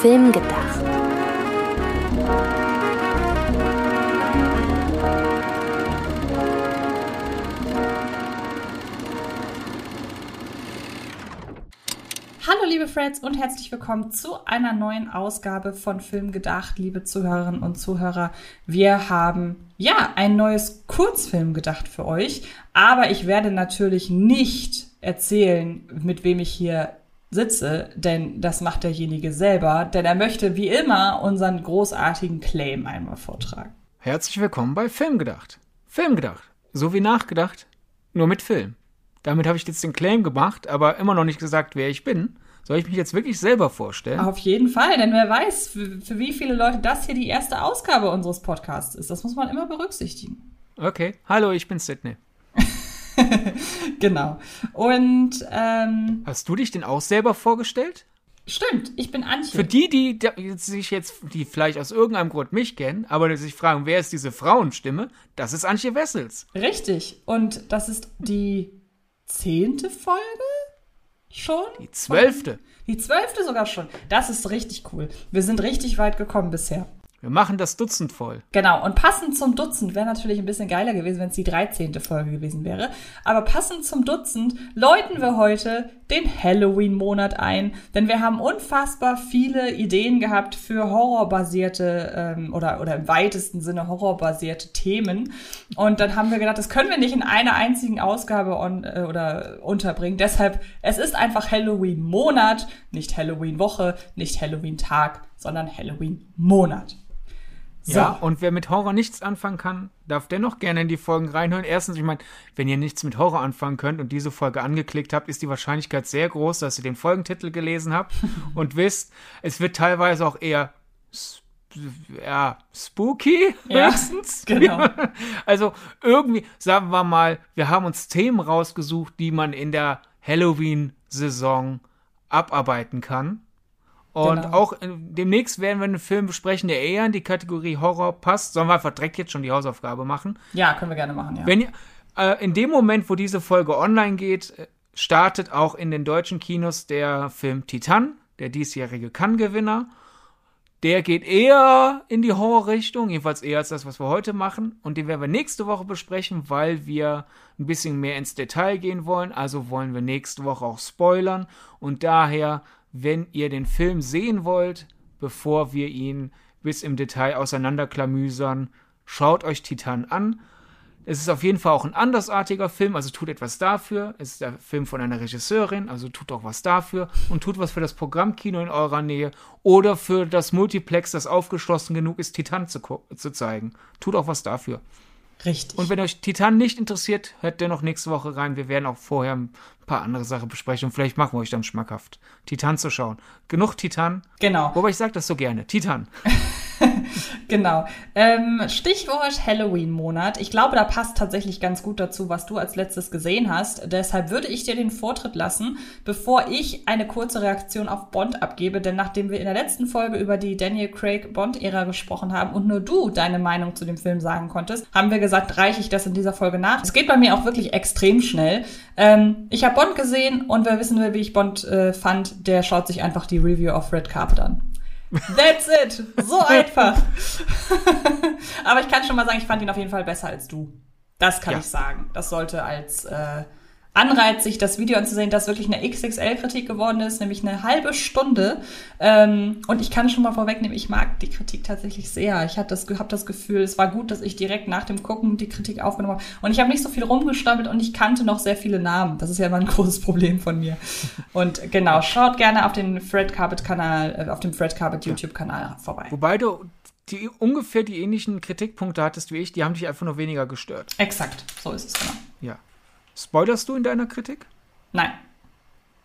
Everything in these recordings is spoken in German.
Film gedacht. Hallo liebe Freds und herzlich willkommen zu einer neuen Ausgabe von Film gedacht, liebe Zuhörerinnen und Zuhörer. Wir haben ja ein neues Kurzfilm gedacht für euch, aber ich werde natürlich nicht erzählen, mit wem ich hier sitze, denn das macht derjenige selber, denn er möchte wie immer unseren großartigen Claim einmal vortragen. Herzlich willkommen bei Filmgedacht. Filmgedacht. So wie nachgedacht, nur mit Film. Damit habe ich jetzt den Claim gemacht, aber immer noch nicht gesagt, wer ich bin. Soll ich mich jetzt wirklich selber vorstellen? Auf jeden Fall, denn wer weiß, für, für wie viele Leute das hier die erste Ausgabe unseres Podcasts ist. Das muss man immer berücksichtigen. Okay. Hallo, ich bin Sydney. genau. Und ähm, Hast du dich denn auch selber vorgestellt? stimmt, ich bin Antje. Für die, die da- sich jetzt, die vielleicht aus irgendeinem Grund mich kennen, aber die sich fragen, wer ist diese Frauenstimme? Das ist Antje Wessels. Richtig. Und das ist die zehnte Folge schon? Die zwölfte. Die zwölfte sogar schon. Das ist richtig cool. Wir sind richtig weit gekommen bisher. Wir machen das Dutzend voll. Genau, und passend zum Dutzend wäre natürlich ein bisschen geiler gewesen, wenn es die 13. Folge gewesen wäre. Aber passend zum Dutzend läuten wir heute den Halloween-Monat ein, denn wir haben unfassbar viele Ideen gehabt für horrorbasierte ähm, oder, oder im weitesten Sinne horrorbasierte Themen. Und dann haben wir gedacht, das können wir nicht in einer einzigen Ausgabe on, äh, oder unterbringen. Deshalb, es ist einfach Halloween-Monat, nicht Halloween-Woche, nicht Halloween-Tag, sondern Halloween-Monat. So. Ja, und wer mit Horror nichts anfangen kann, darf dennoch gerne in die Folgen reinhören. Erstens, ich meine, wenn ihr nichts mit Horror anfangen könnt und diese Folge angeklickt habt, ist die Wahrscheinlichkeit sehr groß, dass ihr den Folgentitel gelesen habt und wisst, es wird teilweise auch eher ja, spooky, Ja, höchstens. genau. Also irgendwie, sagen wir mal, wir haben uns Themen rausgesucht, die man in der Halloween-Saison abarbeiten kann. Und Genau. auch äh, demnächst werden wir einen Film besprechen, der eher in die Kategorie Horror passt. Sollen wir einfach direkt jetzt schon die Hausaufgabe machen? Ja, können wir gerne machen, ja. Wenn ihr, äh, in dem Moment, wo diese Folge online geht, äh, startet auch in den deutschen Kinos der Film Titan, der diesjährige Cannes-Gewinner. Der geht eher in die Horrorrichtung, jedenfalls eher als das, was wir heute machen. Und den werden wir nächste Woche besprechen, weil wir ein bisschen mehr ins Detail gehen wollen. Also wollen wir nächste Woche auch spoilern. Und daher, wenn ihr den Film sehen wollt, bevor wir ihn bis im Detail auseinanderklamüsern, schaut euch Titan an. Es ist auf jeden Fall auch ein andersartiger Film, also tut etwas dafür. Es ist der Film von einer Regisseurin, also tut auch was dafür und tut was für das Programmkino in eurer Nähe oder für das Multiplex, das aufgeschlossen genug ist, Titan zu, zu zeigen. Tut auch was dafür. Richtig. Und wenn euch Titan nicht interessiert, hört dennoch nächste Woche rein. Wir werden auch vorher ein paar andere Sachen besprechen und vielleicht machen wir euch dann schmackhaft, Titan zu schauen. Genug Titan. genau, Wobei ich sage das so gerne. Titan. genau. Ähm, Stichwort Halloween-Monat. Ich glaube, da passt tatsächlich ganz gut dazu, was du als letztes gesehen hast. Deshalb würde ich dir den Vortritt lassen, bevor ich eine kurze Reaktion auf Bond abgebe. Denn nachdem wir in der letzten Folge über die Daniel Craig Bond-Ära gesprochen haben und nur du deine Meinung zu dem Film sagen konntest, haben wir gesagt, reiche ich das in dieser Folge nach. Es geht bei mir auch wirklich extrem schnell. Ähm, ich habe Bond gesehen und wer wissen will, wie ich Bond äh, fand, der schaut sich einfach die Review auf Red Carpet an. That's it. So einfach. Aber ich kann schon mal sagen, ich fand ihn auf jeden Fall besser als du. Das kann Ja. ich sagen. Das sollte als äh, Anreiz, sich das Video anzusehen, das wirklich eine XXL-Kritik geworden ist, nämlich eine halbe Stunde. Ähm, und ich kann schon mal vorwegnehmen, ich mag die Kritik tatsächlich sehr. Ich habe das, hab das Gefühl, es war gut, dass ich direkt nach dem Gucken die Kritik aufgenommen habe. Und ich habe nicht so viel rumgestammelt und ich kannte noch sehr viele Namen. Das ist ja immer ein großes Problem von mir. Und genau, schaut gerne auf den Fred Carpet-Kanal, äh, auf dem Fred Carpet YouTube-Kanal vorbei. Wobei du die, ungefähr die ähnlichen Kritikpunkte hattest wie ich, die haben dich einfach nur weniger gestört. Exakt, so ist es genau. Spoilerst du in deiner Kritik? Nein.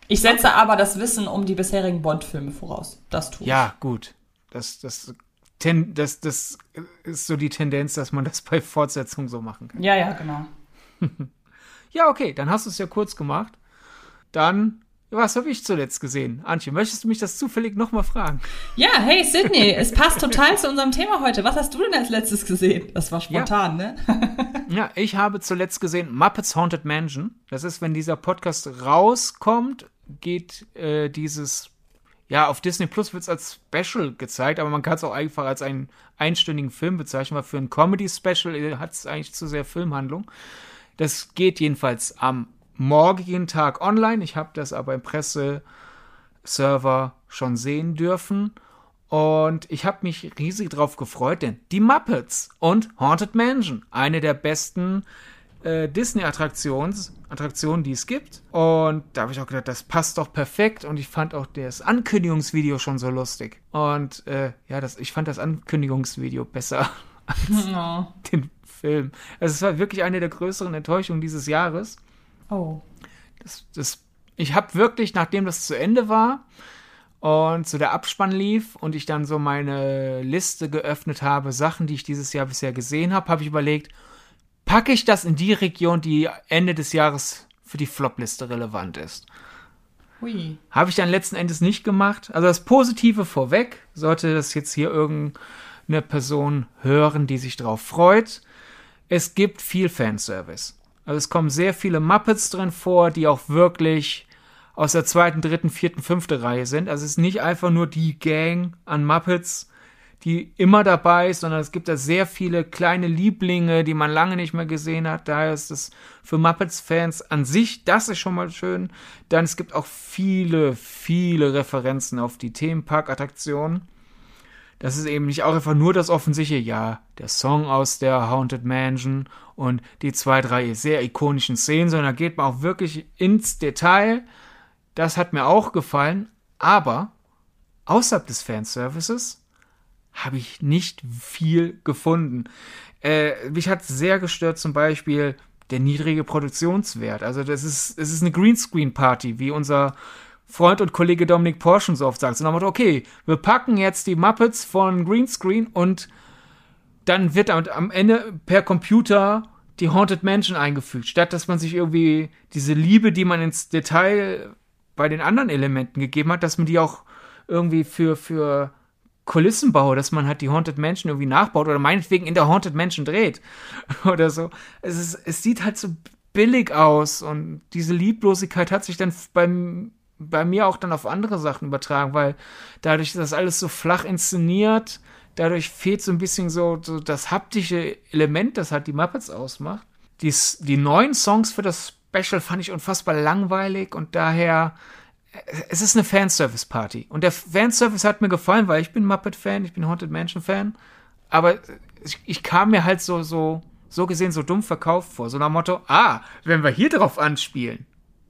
Ich setze aber das Wissen um die bisherigen Bond-Filme voraus. Das tue ich. Ja, gut. Das, das, ten, das, das ist so die Tendenz, dass man das bei Fortsetzungen so machen kann. Ja, ja, genau. Ja, okay, dann hast du es ja kurz gemacht. Dann, was habe ich zuletzt gesehen? Antje, möchtest du mich das zufällig nochmal fragen? Ja, hey Sydney, es passt total zu unserem Thema heute. Was hast du denn als letztes gesehen? Das war spontan, ne? Ja, ich habe zuletzt gesehen Muppets Haunted Mansion. Das ist, wenn dieser Podcast rauskommt, geht äh, dieses ja, auf Disney Plus wird es als Special gezeigt, aber man kann es auch einfach als einen einstündigen Film bezeichnen, weil für ein Comedy-Special hat es eigentlich zu sehr Filmhandlung. Das geht jedenfalls am morgigen Tag online. Ich habe das aber im Presseserver schon sehen dürfen. Und ich habe mich riesig drauf gefreut, denn die Muppets und Haunted Mansion, eine der besten äh, Disney-Attraktionen, Attraktionen, die es gibt. Und da habe ich auch gedacht, das passt doch perfekt. Und ich fand auch das Ankündigungsvideo schon so lustig. Und äh, ja, das, ich fand das Ankündigungsvideo besser als oh. den Film. Also es war wirklich eine der größeren Enttäuschungen dieses Jahres. Oh. Das, das, ich habe wirklich, nachdem das zu Ende war und so der Abspann lief und ich dann so meine Liste geöffnet habe, Sachen, die ich dieses Jahr bisher gesehen habe, habe ich überlegt, packe ich das in die Region, die Ende des Jahres für die Flop-Liste relevant ist. Hui. Habe ich dann letzten Endes nicht gemacht. Also das Positive vorweg, sollte das jetzt hier irgendeine Person hören, die sich drauf freut. Es gibt viel Fanservice. Also es kommen sehr viele Muppets drin vor, die auch wirklich aus der zweiten, dritten, vierten, fünften Reihe sind. Also es ist nicht einfach nur die Gang an Muppets, die immer dabei ist, sondern es gibt da sehr viele kleine Lieblinge, die man lange nicht mehr gesehen hat. Daher ist es für Muppets-Fans an sich, das ist schon mal schön. Dann es gibt auch viele, viele Referenzen auf die Themenpark-Attraktionen. Das ist eben nicht auch einfach nur das Offensichtliche, ja, der Song aus der Haunted Mansion und die zwei, drei sehr ikonischen Szenen, sondern da geht man auch wirklich ins Detail. Das hat mir auch gefallen, aber außerhalb des Fanservices habe ich nicht viel gefunden. Äh, mich hat sehr gestört zum Beispiel der niedrige Produktionswert. Also das ist, es ist eine Greenscreen-Party, wie unser Freund und Kollege Dominik Porschen so oft sagt. So nach Motto, okay, wir packen jetzt die Muppets von Greenscreen und dann wird am Ende per Computer die Haunted Mansion eingefügt, statt dass man sich irgendwie diese Liebe, die man ins Detail bei den anderen Elementen gegeben hat, dass man die auch irgendwie für, für Kulissenbau, dass man halt die Haunted Mansion irgendwie nachbaut oder meinetwegen in der Haunted Mansion dreht oder so. Es, ist, es sieht halt so billig aus und diese Lieblosigkeit hat sich dann beim, bei mir auch dann auf andere Sachen übertragen, weil dadurch ist das alles so flach inszeniert, dadurch fehlt so ein bisschen so, so das haptische Element, das halt die Muppets ausmacht. Die, die neuen Songs für das Special fand ich unfassbar langweilig und daher es ist eine Fanservice-Party. Und der Fanservice hat mir gefallen, weil ich bin Muppet-Fan, ich bin Haunted Mansion-Fan. Aber ich, ich, kam mir halt so, so, so gesehen so dumm verkauft vor. So nach Motto, ah, wenn wir hier drauf anspielen,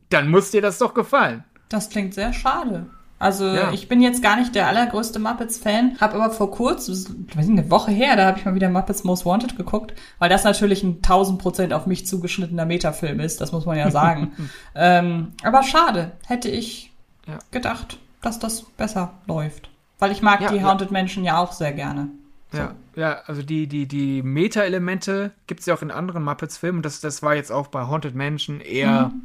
dann muss dir das doch gefallen. Das klingt sehr schade. Also ja. ich bin jetzt gar nicht der allergrößte Muppets-Fan, habe aber vor kurzem, weiß nicht, eine Woche her, da habe ich mal wieder Muppets Most Wanted geguckt, weil das natürlich ein 1000 Prozent auf mich zugeschnittener Metafilm ist, das muss man ja sagen. ähm, aber schade, hätte ich ja. gedacht, dass das besser läuft. Weil ich mag ja, die Haunted. Menschen ja auch sehr gerne. So. Ja, ja, also die, die, die Meta-Elemente gibt es ja auch in anderen Muppets-Filmen. Das, das war jetzt auch bei Haunted Mansion eher mhm.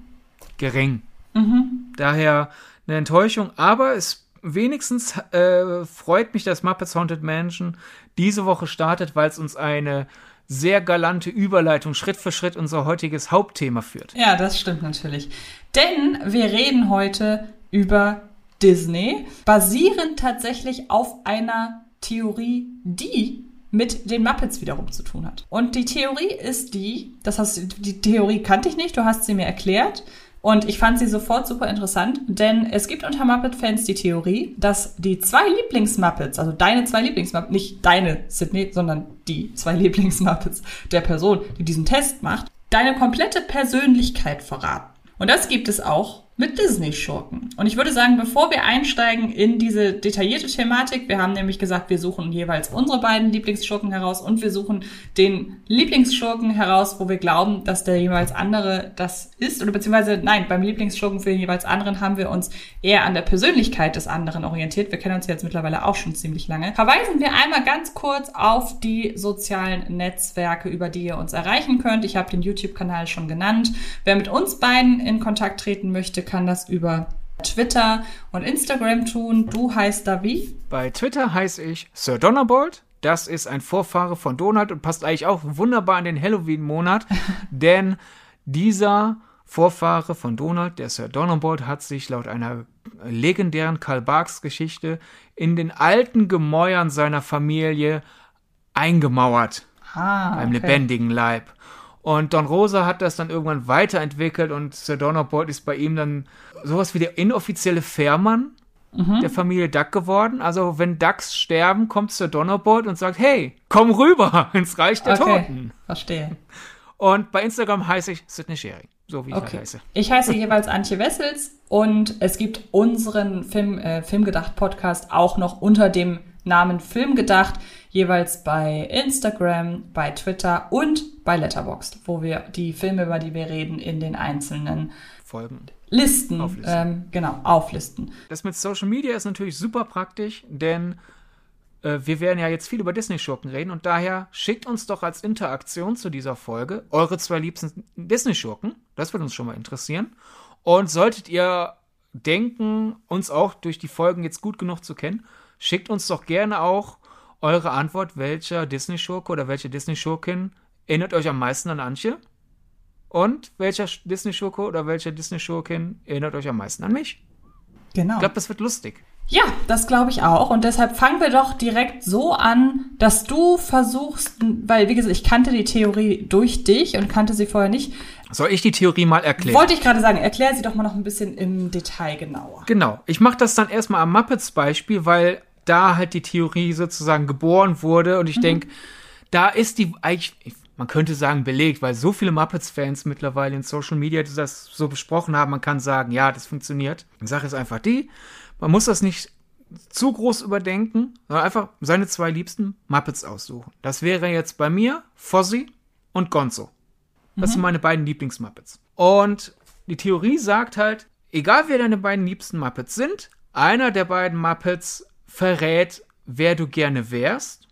gering. Mhm. Daher eine Enttäuschung, aber es wenigstens äh, freut mich, dass Muppets Haunted Mansion diese Woche startet, weil es uns eine sehr galante Überleitung Schritt für Schritt unser heutiges Hauptthema führt. Ja, das stimmt natürlich. Denn wir reden heute über Disney, basierend tatsächlich auf einer Theorie, die mit den Muppets wiederum zu tun hat. Und die Theorie ist die, das heißt, die Theorie kannte ich nicht, du hast sie mir erklärt. Und ich fand sie sofort super interessant, denn es gibt unter Muppet-Fans die Theorie, dass die zwei Lieblings-Muppets, also deine zwei Lieblings-Muppets, nicht deine Sydney, sondern die zwei Lieblings-Muppets der Person, die diesen Test macht, deine komplette Persönlichkeit verraten. Und das gibt es auch mit Disney-Schurken. Und ich würde sagen, bevor wir einsteigen in diese detaillierte Thematik, wir haben nämlich gesagt, wir suchen jeweils unsere beiden Lieblingsschurken heraus und wir suchen den Lieblingsschurken heraus, wo wir glauben, dass der jeweils andere das ist. Oder beziehungsweise, nein, beim Lieblingsschurken für den jeweils anderen haben wir uns eher an der Persönlichkeit des anderen orientiert. Wir kennen uns jetzt mittlerweile auch schon ziemlich lange. Verweisen wir einmal ganz kurz auf die sozialen Netzwerke, über die ihr uns erreichen könnt. Ich habe den YouTube-Kanal schon genannt. Wer mit uns beiden in Kontakt treten möchte, kann das über Twitter und Instagram tun. Du heißt da wie? Bei Twitter heiße ich Sir Donnerbolt. Das ist ein Vorfahre von Donald und passt eigentlich auch wunderbar in den Halloween-Monat, denn dieser Vorfahre von Donald, der Sir Donnerbolt, hat sich laut einer legendären Karl Barks Geschichte in den alten Gemäuern seiner Familie eingemauert. Ah, beim okay. lebendigen Leib. Und Don Rosa hat das dann irgendwann weiterentwickelt und Sir Donnerbolt ist bei ihm dann sowas wie der inoffizielle Fährmann Mhm. der Familie Duck geworden. Also wenn Ducks sterben, kommt Sir Donnerbolt und sagt, hey, komm rüber ins Reich der Okay, Toten. verstehe. Und bei Instagram heiße ich Sidney Sharing, so wie ich Okay. heiße. Ich heiße jeweils Antje Wessels und es gibt unseren Film, äh, Filmgedacht-Podcast auch noch unter dem Namen Filmgedacht, jeweils bei Instagram, bei Twitter und bei Letterboxd, wo wir die Filme, über die wir reden, in den einzelnen Folgen. Listen, Auflisten. Ähm, genau, auflisten. Das mit Social Media ist natürlich super praktisch, denn äh, wir werden ja jetzt viel über Disney-Schurken reden und daher schickt uns doch als Interaktion zu dieser Folge eure zwei liebsten Disney-Schurken. Das würde uns schon mal interessieren. Und solltet ihr denken, uns auch durch die Folgen jetzt gut genug zu kennen, schickt uns doch gerne auch eure Antwort, welcher Disney-Schurke oder welche Disney-Schurkin erinnert euch am meisten an Antje? Und welcher Disney-Schurke oder welche Disney-Schurkin erinnert euch am meisten an mich? Genau. Ich glaube, das wird lustig. Ja, das glaube ich auch. Und deshalb fangen wir doch direkt so an, dass du versuchst, weil, wie gesagt, ich kannte die Theorie durch dich und kannte sie vorher nicht. Soll ich die Theorie mal erklären? Wollte ich gerade sagen, erklär sie doch mal noch ein bisschen im Detail genauer. genau. Ich mache das dann erstmal am Muppets-Beispiel, weil da halt die Theorie sozusagen geboren wurde und ich Mhm. denke, da ist die eigentlich, man könnte sagen, belegt, weil so viele Muppets-Fans mittlerweile in Social Media das so besprochen haben, man kann sagen, ja, das funktioniert. Die Sache ist einfach die, man muss das nicht zu groß überdenken, sondern einfach seine zwei liebsten Muppets aussuchen. Das wäre jetzt bei mir Fozzie und Gonzo. Das sind meine beiden Lieblingsmuppets. Und die Theorie sagt halt, egal wer deine beiden liebsten Muppets sind, einer der beiden Muppets verrät, wer du gerne wärst.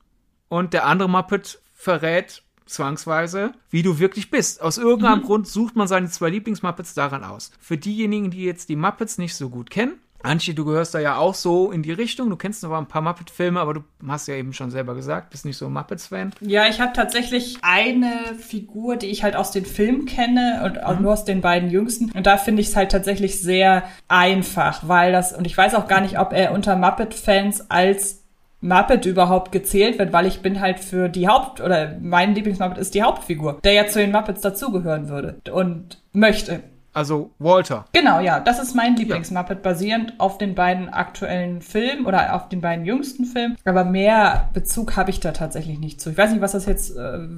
Und der andere Muppet verrät zwangsweise, wie du wirklich bist. Aus irgendeinem Grund sucht man seine zwei Lieblingsmuppets daran aus. Für diejenigen, die jetzt die Muppets nicht so gut kennen, Antje, du gehörst da ja auch so in die Richtung. Du kennst aber ein paar Muppet-Filme, aber du hast ja eben schon selber gesagt, bist nicht so ein Muppets-Fan. Ja, ich habe tatsächlich eine Figur, die ich halt aus den Filmen kenne und auch nur aus den beiden jüngsten. Und da finde ich es halt tatsächlich sehr einfach, weil das, und ich weiß auch gar nicht, ob er unter Muppet-Fans als Muppet überhaupt gezählt wird, weil ich bin halt für die Haupt- oder mein Lieblingsmuppet ist die Hauptfigur, der ja zu den Muppets dazugehören würde und möchte. Also Walter. Genau, ja, das ist mein Lieblingsmuppet, basierend auf den beiden aktuellen Filmen oder auf den beiden jüngsten Filmen. Aber mehr Bezug habe ich da tatsächlich nicht zu. Ich weiß nicht, was das jetzt äh,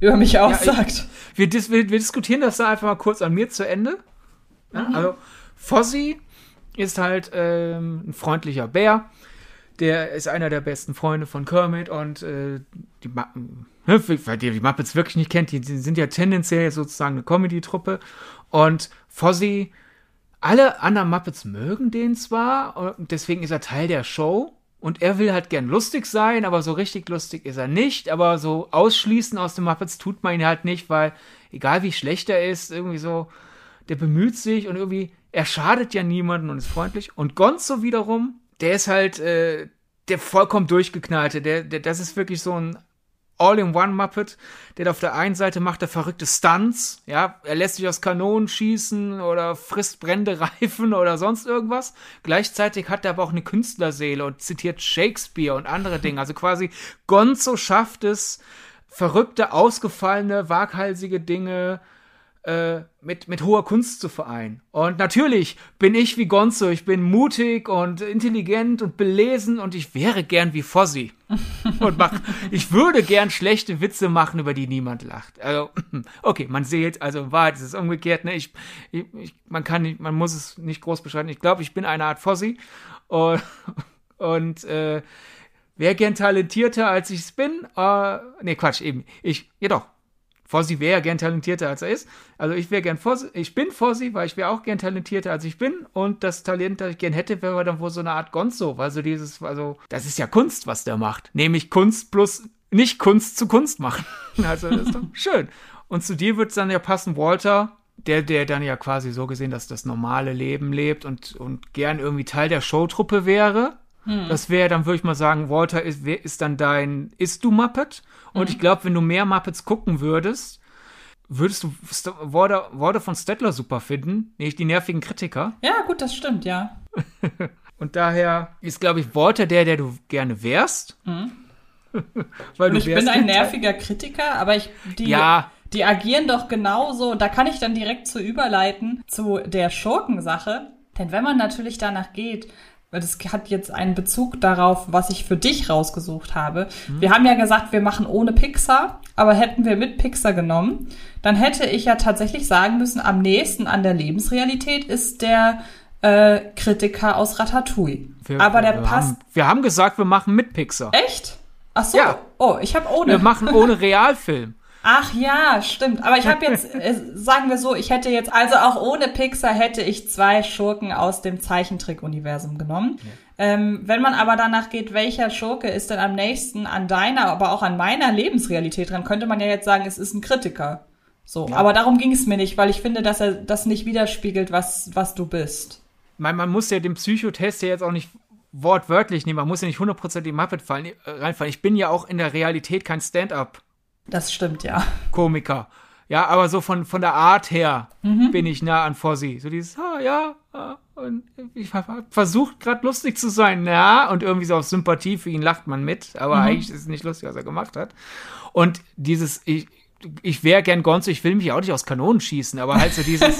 über mich aussagt. Wir, dis wir, wir diskutieren das da einfach mal kurz an mir zu Ende. Ja, Also, Fozzie ist halt ähm, ein freundlicher Bär. Der ist einer der besten Freunde von Kermit und äh, die, Ma ne, weil ihr die Muppets wirklich nicht kennt, die, die sind ja tendenziell sozusagen eine Comedy-Truppe. Und Fozzie, alle anderen Muppets mögen den zwar, deswegen ist er Teil der Show. Und er will halt gern lustig sein, aber so richtig lustig ist er nicht. Aber so ausschließen aus den Muppets tut man ihn halt nicht, weil egal wie schlecht er ist, irgendwie so, der bemüht sich und irgendwie, er schadet ja niemanden und ist freundlich. Und Gonzo wiederum, der ist halt äh, der vollkommen durchgeknallte. Der, der, das ist wirklich so ein All-in-One-Muppet, der auf der einen Seite macht er verrückte Stunts, ja, er lässt sich aus Kanonen schießen oder frisst brennende Reifen oder sonst irgendwas. Gleichzeitig hat er aber auch eine Künstlerseele und zitiert Shakespeare und andere Dinge. Also quasi Gonzo schafft es, verrückte, ausgefallene, waghalsige Dinge äh, mit, mit hoher Kunst zu vereinen. Und natürlich bin ich wie Gonzo, ich bin mutig und intelligent und belesen und ich wäre gern wie Fozzie. und mach, ich würde gern schlechte Witze machen, über die niemand lacht. Also, okay, man sieht, also in Wahrheit ist es umgekehrt, ne? Ich, ich, ich, man kann nicht, man muss es nicht groß beschreiben. Ich glaube, ich bin eine Art Fozzie und, und äh, wäre gern talentierter, als ich es bin. Äh, nee, Quatsch, eben. Ich, jedoch, Fossi wäre gern talentierter, als er ist. Also ich wäre gern Fossi, ich bin Fossi, weil ich wäre auch gern talentierter, als ich bin. Und das Talent, das ich gern hätte, wäre dann wohl so eine Art Gonzo. Also dieses, also, das ist ja Kunst, was der macht. Nämlich Kunst plus nicht Kunst zu Kunst machen. Also das ist doch schön. Und zu dir wird es dann ja passen, Walter, der, der dann ja quasi so gesehen, dass das normale Leben lebt und, und gern irgendwie Teil der Showtruppe wäre. Das wäre, dann würde ich mal sagen, Walter ist, wer ist dann dein Ist-Du-Muppet? Und ich glaube, wenn du mehr Muppets gucken würdest, würdest du St Worte, Worte von Stettler super finden, nämlich die nervigen Kritiker. Ja, gut, das stimmt, ja. Und daher ist, glaube ich, Walter der, der du gerne wärst. Mhm. Weil Und ich bin ein nerviger Kritiker, aber ich die, ja. die agieren doch genauso. Da kann ich dann direkt zu überleiten zu der Schurkensache. Denn wenn man natürlich danach geht, weil das hat jetzt einen Bezug darauf, was ich für dich rausgesucht habe. Mhm. Wir haben ja gesagt, wir machen ohne Pixar, aber hätten wir mit Pixar genommen, dann hätte ich ja tatsächlich sagen müssen, am nächsten an der Lebensrealität ist der äh, Kritiker aus Ratatouille. Wir, aber der wir passt. Haben, wir haben gesagt, wir machen mit Pixar. Echt? Ach so. Ja. Oh, ich habe ohne. Wir machen ohne Realfilm. Ach ja, stimmt. Aber ich habe jetzt, äh, sagen wir so, ich hätte jetzt, also auch ohne Pixar hätte ich zwei Schurken aus dem Zeichentrick-Universum genommen. Ja. Ähm, wenn man aber danach geht, welcher Schurke ist denn am nächsten an deiner, aber auch an meiner Lebensrealität dran, könnte man ja jetzt sagen, es ist ein Kritiker. So, ja. aber darum ging es mir nicht, weil ich finde, dass er das nicht widerspiegelt, was, was du bist. Man, man muss ja den Psychotest ja jetzt auch nicht wortwörtlich nehmen, man muss ja nicht 100% die Muppet fallen, äh, reinfallen. Ich bin ja auch in der Realität kein Stand-up das stimmt, ja. Komiker. Ja, aber so von, von der Art her mhm. bin ich nah an Fossi. So dieses, ah, ja, ah, und ich versucht gerade lustig zu sein, ja, und irgendwie so auf Sympathie für ihn lacht man mit, aber mhm. eigentlich ist es nicht lustig, was er gemacht hat. Und dieses, ich, ich wäre gern Gonzo, ich will mich auch nicht aus Kanonen schießen, aber halt so dieses,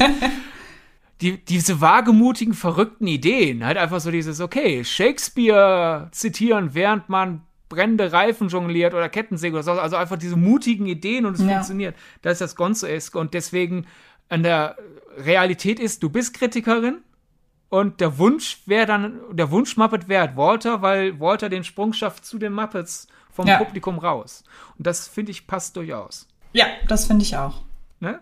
die, diese wagemutigen, verrückten Ideen, halt einfach so dieses, okay, Shakespeare zitieren, während man brennende Reifen jongliert oder Kettensäge oder so. Also einfach diese mutigen Ideen und es ja. funktioniert. Das ist das Gonzo-eske und deswegen an der Realität ist, du bist Kritikerin und der Wunsch wäre dann, der Wunsch Muppet wäre halt Walter, weil Walter den Sprung schafft zu den Muppets vom ja. Publikum raus. Und das finde ich passt durchaus. Ja, das finde ich auch. Ne?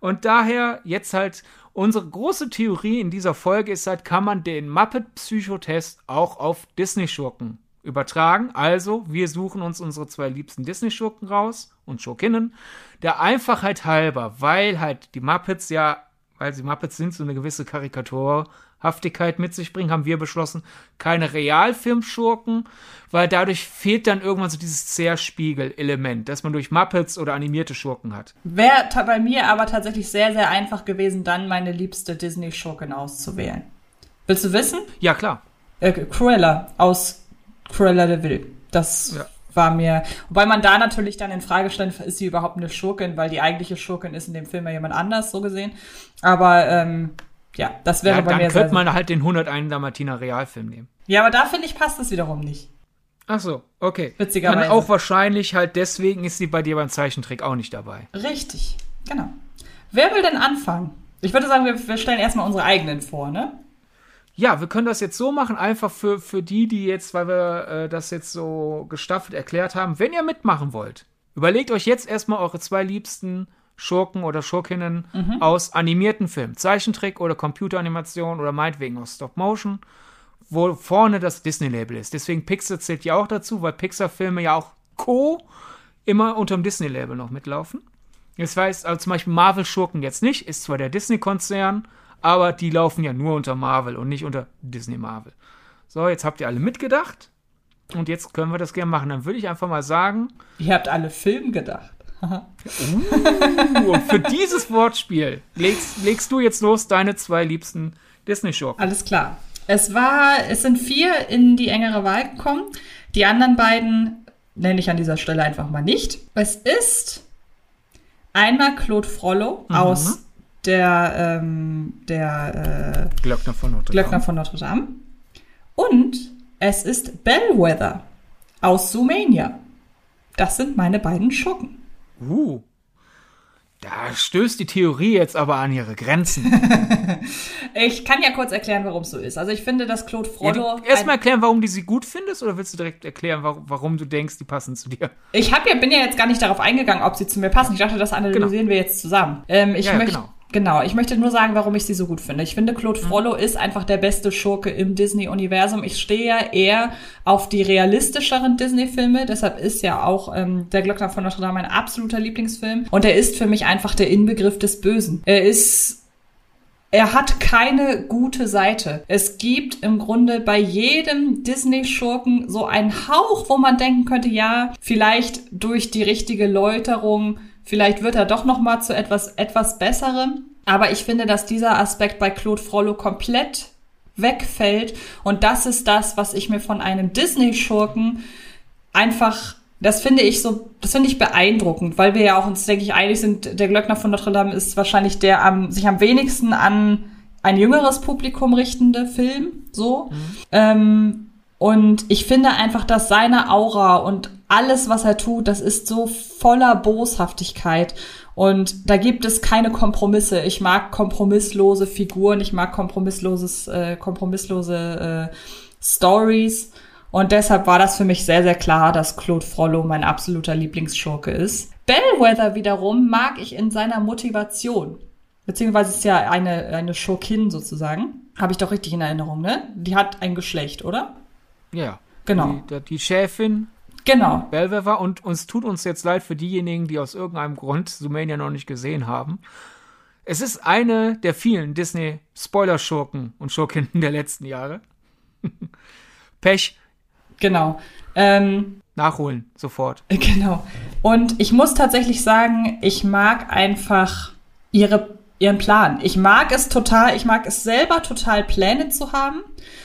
Und daher jetzt halt unsere große Theorie in dieser Folge ist halt, kann man den Muppet-Psychotest auch auf Disney-Schurken übertragen. Also, wir suchen uns unsere zwei liebsten Disney-Schurken raus und Schurkinnen. Der Einfachheit halber, weil halt die Muppets ja, weil sie Muppets sind, so eine gewisse Karikaturhaftigkeit mit sich bringen, haben wir beschlossen, keine Realfilmschurken, weil dadurch fehlt dann irgendwann so dieses Zerspiegel-Element, dass man durch Muppets oder animierte Schurken hat. Wäre bei mir aber tatsächlich sehr, sehr einfach gewesen, dann meine liebste Disney-Schurkin auszuwählen. Willst du wissen? Ja, klar. Äh, Cruella aus Cruella de Vil. Das ja. war mir, wobei man da natürlich dann in Frage stellt, ist sie überhaupt eine Schurkin, weil die eigentliche Schurkin ist in dem Film ja jemand anders, so gesehen. Aber ähm, ja, das wäre ja, bei mir Dann könnte man halt den 101 Dalmatiner Realfilm nehmen. Ja, aber da finde ich, passt es wiederum nicht. Ach so, okay. Witzigerweise. Dann auch wahrscheinlich halt deswegen ist sie bei dir beim Zeichentrick auch nicht dabei. Richtig, genau. Wer will denn anfangen? Ich würde sagen, wir, wir stellen erstmal unsere eigenen vor, ne? Ja, wir können das jetzt so machen, einfach für, für die, die jetzt, weil wir äh, das jetzt so gestaffelt erklärt haben, wenn ihr mitmachen wollt, überlegt euch jetzt erstmal eure zwei liebsten Schurken oder Schurkinnen mhm. aus animierten Filmen, Zeichentrick oder Computeranimation oder meinetwegen aus Stop Motion, wo vorne das Disney-Label ist. Deswegen Pixar zählt ja auch dazu, weil Pixar-Filme ja auch Co. immer unter dem Disney-Label noch mitlaufen. Das heißt, also zum Beispiel Marvel-Schurken jetzt nicht, ist zwar der Disney-Konzern, aber die laufen ja nur unter Marvel und nicht unter Disney Marvel. So, jetzt habt ihr alle mitgedacht und jetzt können wir das gerne machen. Dann würde ich einfach mal sagen. Ihr habt alle Film gedacht. uh, für dieses Wortspiel legst, legst du jetzt los deine zwei liebsten Disney-Schurken. Alles klar. Es war, es sind vier in die engere Wahl gekommen. Die anderen beiden nenne ich an dieser Stelle einfach mal nicht. Es ist einmal Claude Frollo mhm. aus der, ähm, der äh, Glöckner von Notre Dame. Glöckner von Notre Dame. Und es ist Bellwether aus Zoomania. Das sind meine beiden Schurken. Uh. Da stößt die Theorie jetzt aber an ihre Grenzen. ich kann ja kurz erklären, warum es so ist. Also ich finde, dass Claude Frodo. Ja, Erstmal erklären, warum du sie gut findest, oder willst du direkt erklären, warum, warum du denkst, die passen zu dir? Ich hab ja, bin ja jetzt gar nicht darauf eingegangen, ob sie zu mir passen. Ich dachte, das analysieren genau. wir jetzt zusammen. Ähm, ich ja, möchte. Genau. Genau, ich möchte nur sagen, warum ich sie so gut finde. Ich finde, Claude mhm. Frollo mhm. ist einfach der beste Schurke im Disney-Universum. Ich stehe ja eher auf die realistischeren Disney-Filme. Deshalb ist ja auch ähm, Der Glöckner von Notre Dame mein absoluter Lieblingsfilm. Und er ist für mich einfach der Inbegriff des Bösen. Er ist er hat keine gute Seite. Es gibt im Grunde bei jedem Disney-Schurken so einen Hauch, wo man denken könnte, ja, vielleicht durch die richtige Läuterung Vielleicht wird er doch noch mal zu etwas etwas besserem. Aber ich finde, dass dieser Aspekt bei Claude Frollo komplett wegfällt. Und das ist das, was ich mir von einem Disney-Schurken einfach, das finde ich so, das finde ich beeindruckend, weil wir ja auch uns, denke ich, einig sind, der Glöckner von Notre Dame ist wahrscheinlich der am, sich am wenigsten an ein jüngeres Publikum richtende Film, so. Mhm. Ähm, und ich finde einfach, dass seine Aura und alles, was er tut, das ist so voller Boshaftigkeit. Und da gibt es keine Kompromisse. Ich mag kompromisslose Figuren, ich mag kompromissloses, äh, kompromisslose äh, Stories. Und deshalb war das für mich sehr, sehr klar, dass Claude Frollo mein absoluter Lieblingsschurke ist. Bellwether wiederum mag ich in seiner Motivation. Beziehungsweise ist ja eine, eine Schurkin sozusagen. Habe ich doch richtig in Erinnerung, ne? Die hat ein Geschlecht, oder? Ja. Genau. Die, die Chefin Genau. Belwever und uns tut uns jetzt leid für diejenigen, die aus irgendeinem Grund Sumania noch nicht gesehen haben. Es ist eine der vielen Disney-Spoiler-Schurken und Schurkinnen der letzten Jahre. Pech. Genau. Ähm, Nachholen, sofort. Genau. Und ich muss tatsächlich sagen, ich mag einfach ihre, ihren Plan. Ich mag es total, ich mag es selber total Pläne zu haben.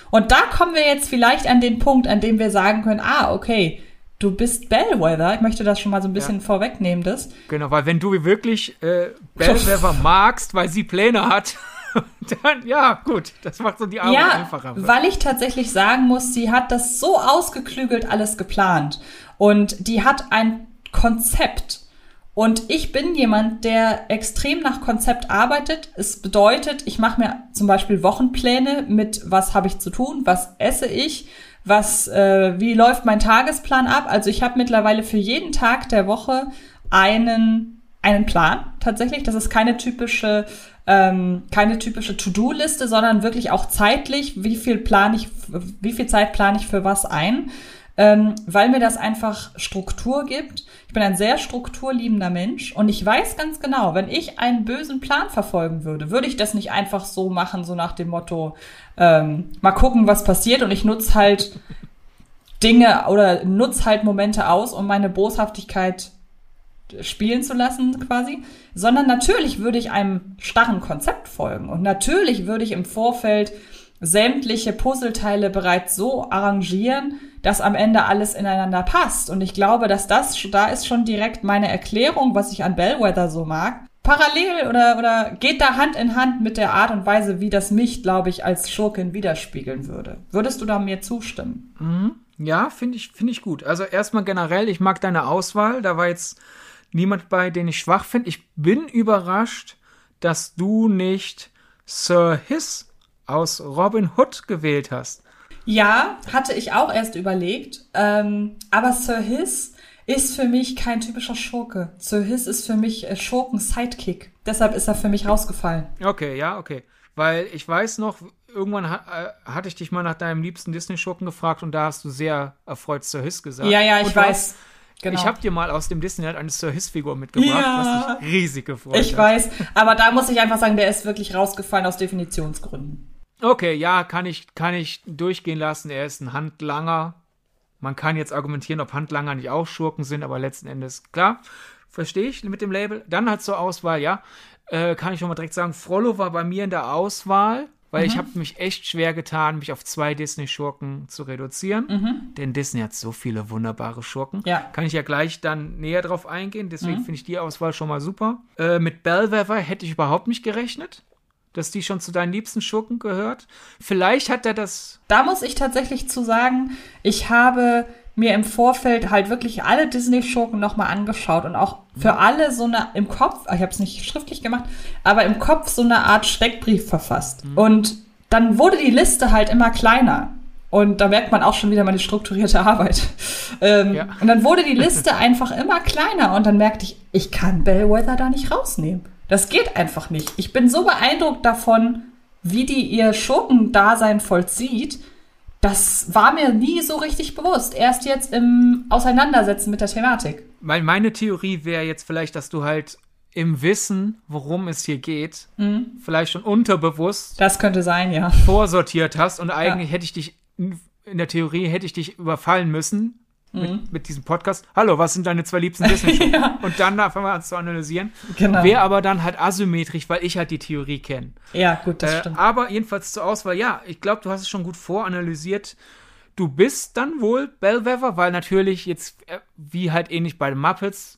Und da kommen wir jetzt vielleicht an den Punkt, an dem wir sagen können, ah, okay, du bist Bellwether. Ich möchte das schon mal so ein bisschen ja. vorwegnehmen, das. Genau, weil wenn du wirklich äh, Bellwether magst, weil sie Pläne hat, dann, ja, gut, das macht so die Arbeit ja, einfacher. Weil ich tatsächlich sagen muss, sie hat das so ausgeklügelt alles geplant. Und die hat ein Konzept. Und ich bin jemand, der extrem nach Konzept arbeitet. Es bedeutet, ich mache mir zum Beispiel Wochenpläne mit, was habe ich zu tun, was esse ich, was, äh, wie läuft mein Tagesplan ab? Also ich habe mittlerweile für jeden Tag der Woche einen, einen Plan tatsächlich. Das ist keine typische, ähm, keine typische To-Do-Liste, sondern wirklich auch zeitlich, wie viel plan ich, wie viel Zeit plane ich für was ein ähm, weil mir das einfach Struktur gibt. Ich bin ein sehr strukturliebender Mensch und ich weiß ganz genau, wenn ich einen bösen Plan verfolgen würde, würde ich das nicht einfach so machen, so nach dem Motto, ähm, mal gucken, was passiert und ich nutze halt Dinge oder nutze halt Momente aus, um meine Boshaftigkeit spielen zu lassen quasi, sondern natürlich würde ich einem starren Konzept folgen und natürlich würde ich im Vorfeld sämtliche Puzzleteile bereits so arrangieren, dass am Ende alles ineinander passt. Und ich glaube, dass das, da ist schon direkt meine Erklärung, was ich an Bellwether so mag. Parallel oder, oder geht da Hand in Hand mit der Art und Weise, wie das mich, glaube ich, als Schurkin widerspiegeln würde. Würdest du da mir zustimmen? Mhm. Ja, finde ich, finde ich gut. Also erstmal generell, ich mag deine Auswahl. Da war jetzt niemand bei, den ich schwach finde. Ich bin überrascht, dass du nicht Sir Hiss aus Robin Hood gewählt hast. Ja, hatte ich auch erst überlegt. Ähm, aber Sir Hiss ist für mich kein typischer Schurke. Sir Hiss ist für mich äh, Schurken-Sidekick. Deshalb ist er für mich rausgefallen. Okay, ja, okay. Weil ich weiß noch, irgendwann ha äh, hatte ich dich mal nach deinem liebsten Disney-Schurken gefragt und da hast du sehr erfreut Sir Hiss gesagt. Ja, ja, ich und weiß. Genau. Ich habe dir mal aus dem Disneyland eine Sir Hiss-Figur mitgebracht, ja. was dich riesig gefreut Ich hat. weiß, aber da muss ich einfach sagen, der ist wirklich rausgefallen aus Definitionsgründen. Okay, ja, kann ich, kann ich durchgehen lassen. Er ist ein Handlanger. Man kann jetzt argumentieren, ob Handlanger nicht auch Schurken sind, aber letzten Endes, klar, verstehe ich mit dem Label. Dann halt zur Auswahl, ja, äh, kann ich schon mal direkt sagen, Frollo war bei mir in der Auswahl, weil mhm. ich habe mich echt schwer getan, mich auf zwei Disney-Schurken zu reduzieren. Mhm. Denn Disney hat so viele wunderbare Schurken. Ja. Kann ich ja gleich dann näher drauf eingehen. Deswegen mhm. finde ich die Auswahl schon mal super. Äh, mit Bellwether hätte ich überhaupt nicht gerechnet dass die schon zu deinen liebsten Schurken gehört. Vielleicht hat er das. Da muss ich tatsächlich zu sagen, ich habe mir im Vorfeld halt wirklich alle Disney-Schurken nochmal angeschaut und auch für alle so eine im Kopf, ich habe es nicht schriftlich gemacht, aber im Kopf so eine Art Steckbrief verfasst. Mhm. Und dann wurde die Liste halt immer kleiner. Und da merkt man auch schon wieder meine strukturierte Arbeit. Ähm, ja. Und dann wurde die Liste einfach immer kleiner und dann merkte ich, ich kann Bellwether da nicht rausnehmen. Das geht einfach nicht. Ich bin so beeindruckt davon, wie die ihr Schurkendasein vollzieht. Das war mir nie so richtig bewusst. Erst jetzt im Auseinandersetzen mit der Thematik. Weil meine Theorie wäre jetzt vielleicht, dass du halt im Wissen, worum es hier geht, mhm. vielleicht schon unterbewusst. Das könnte sein, ja. Vorsortiert hast und eigentlich ja. hätte ich dich in der Theorie hätte ich dich überfallen müssen mit, mit diesem Podcast. Hallo, was sind deine zwei liebsten Disney-Schurken? Ja. Und dann fangen wir an zu analysieren. Genau. Wäre aber dann halt asymmetrisch, weil ich halt die Theorie kenne. Ja, gut, das Äh, stimmt. aber jedenfalls zur Auswahl, ja, ich glaube, du hast es schon gut voranalysiert. Du bist dann wohl Bellwether, weil natürlich jetzt, äh, wie halt ähnlich bei den Muppets,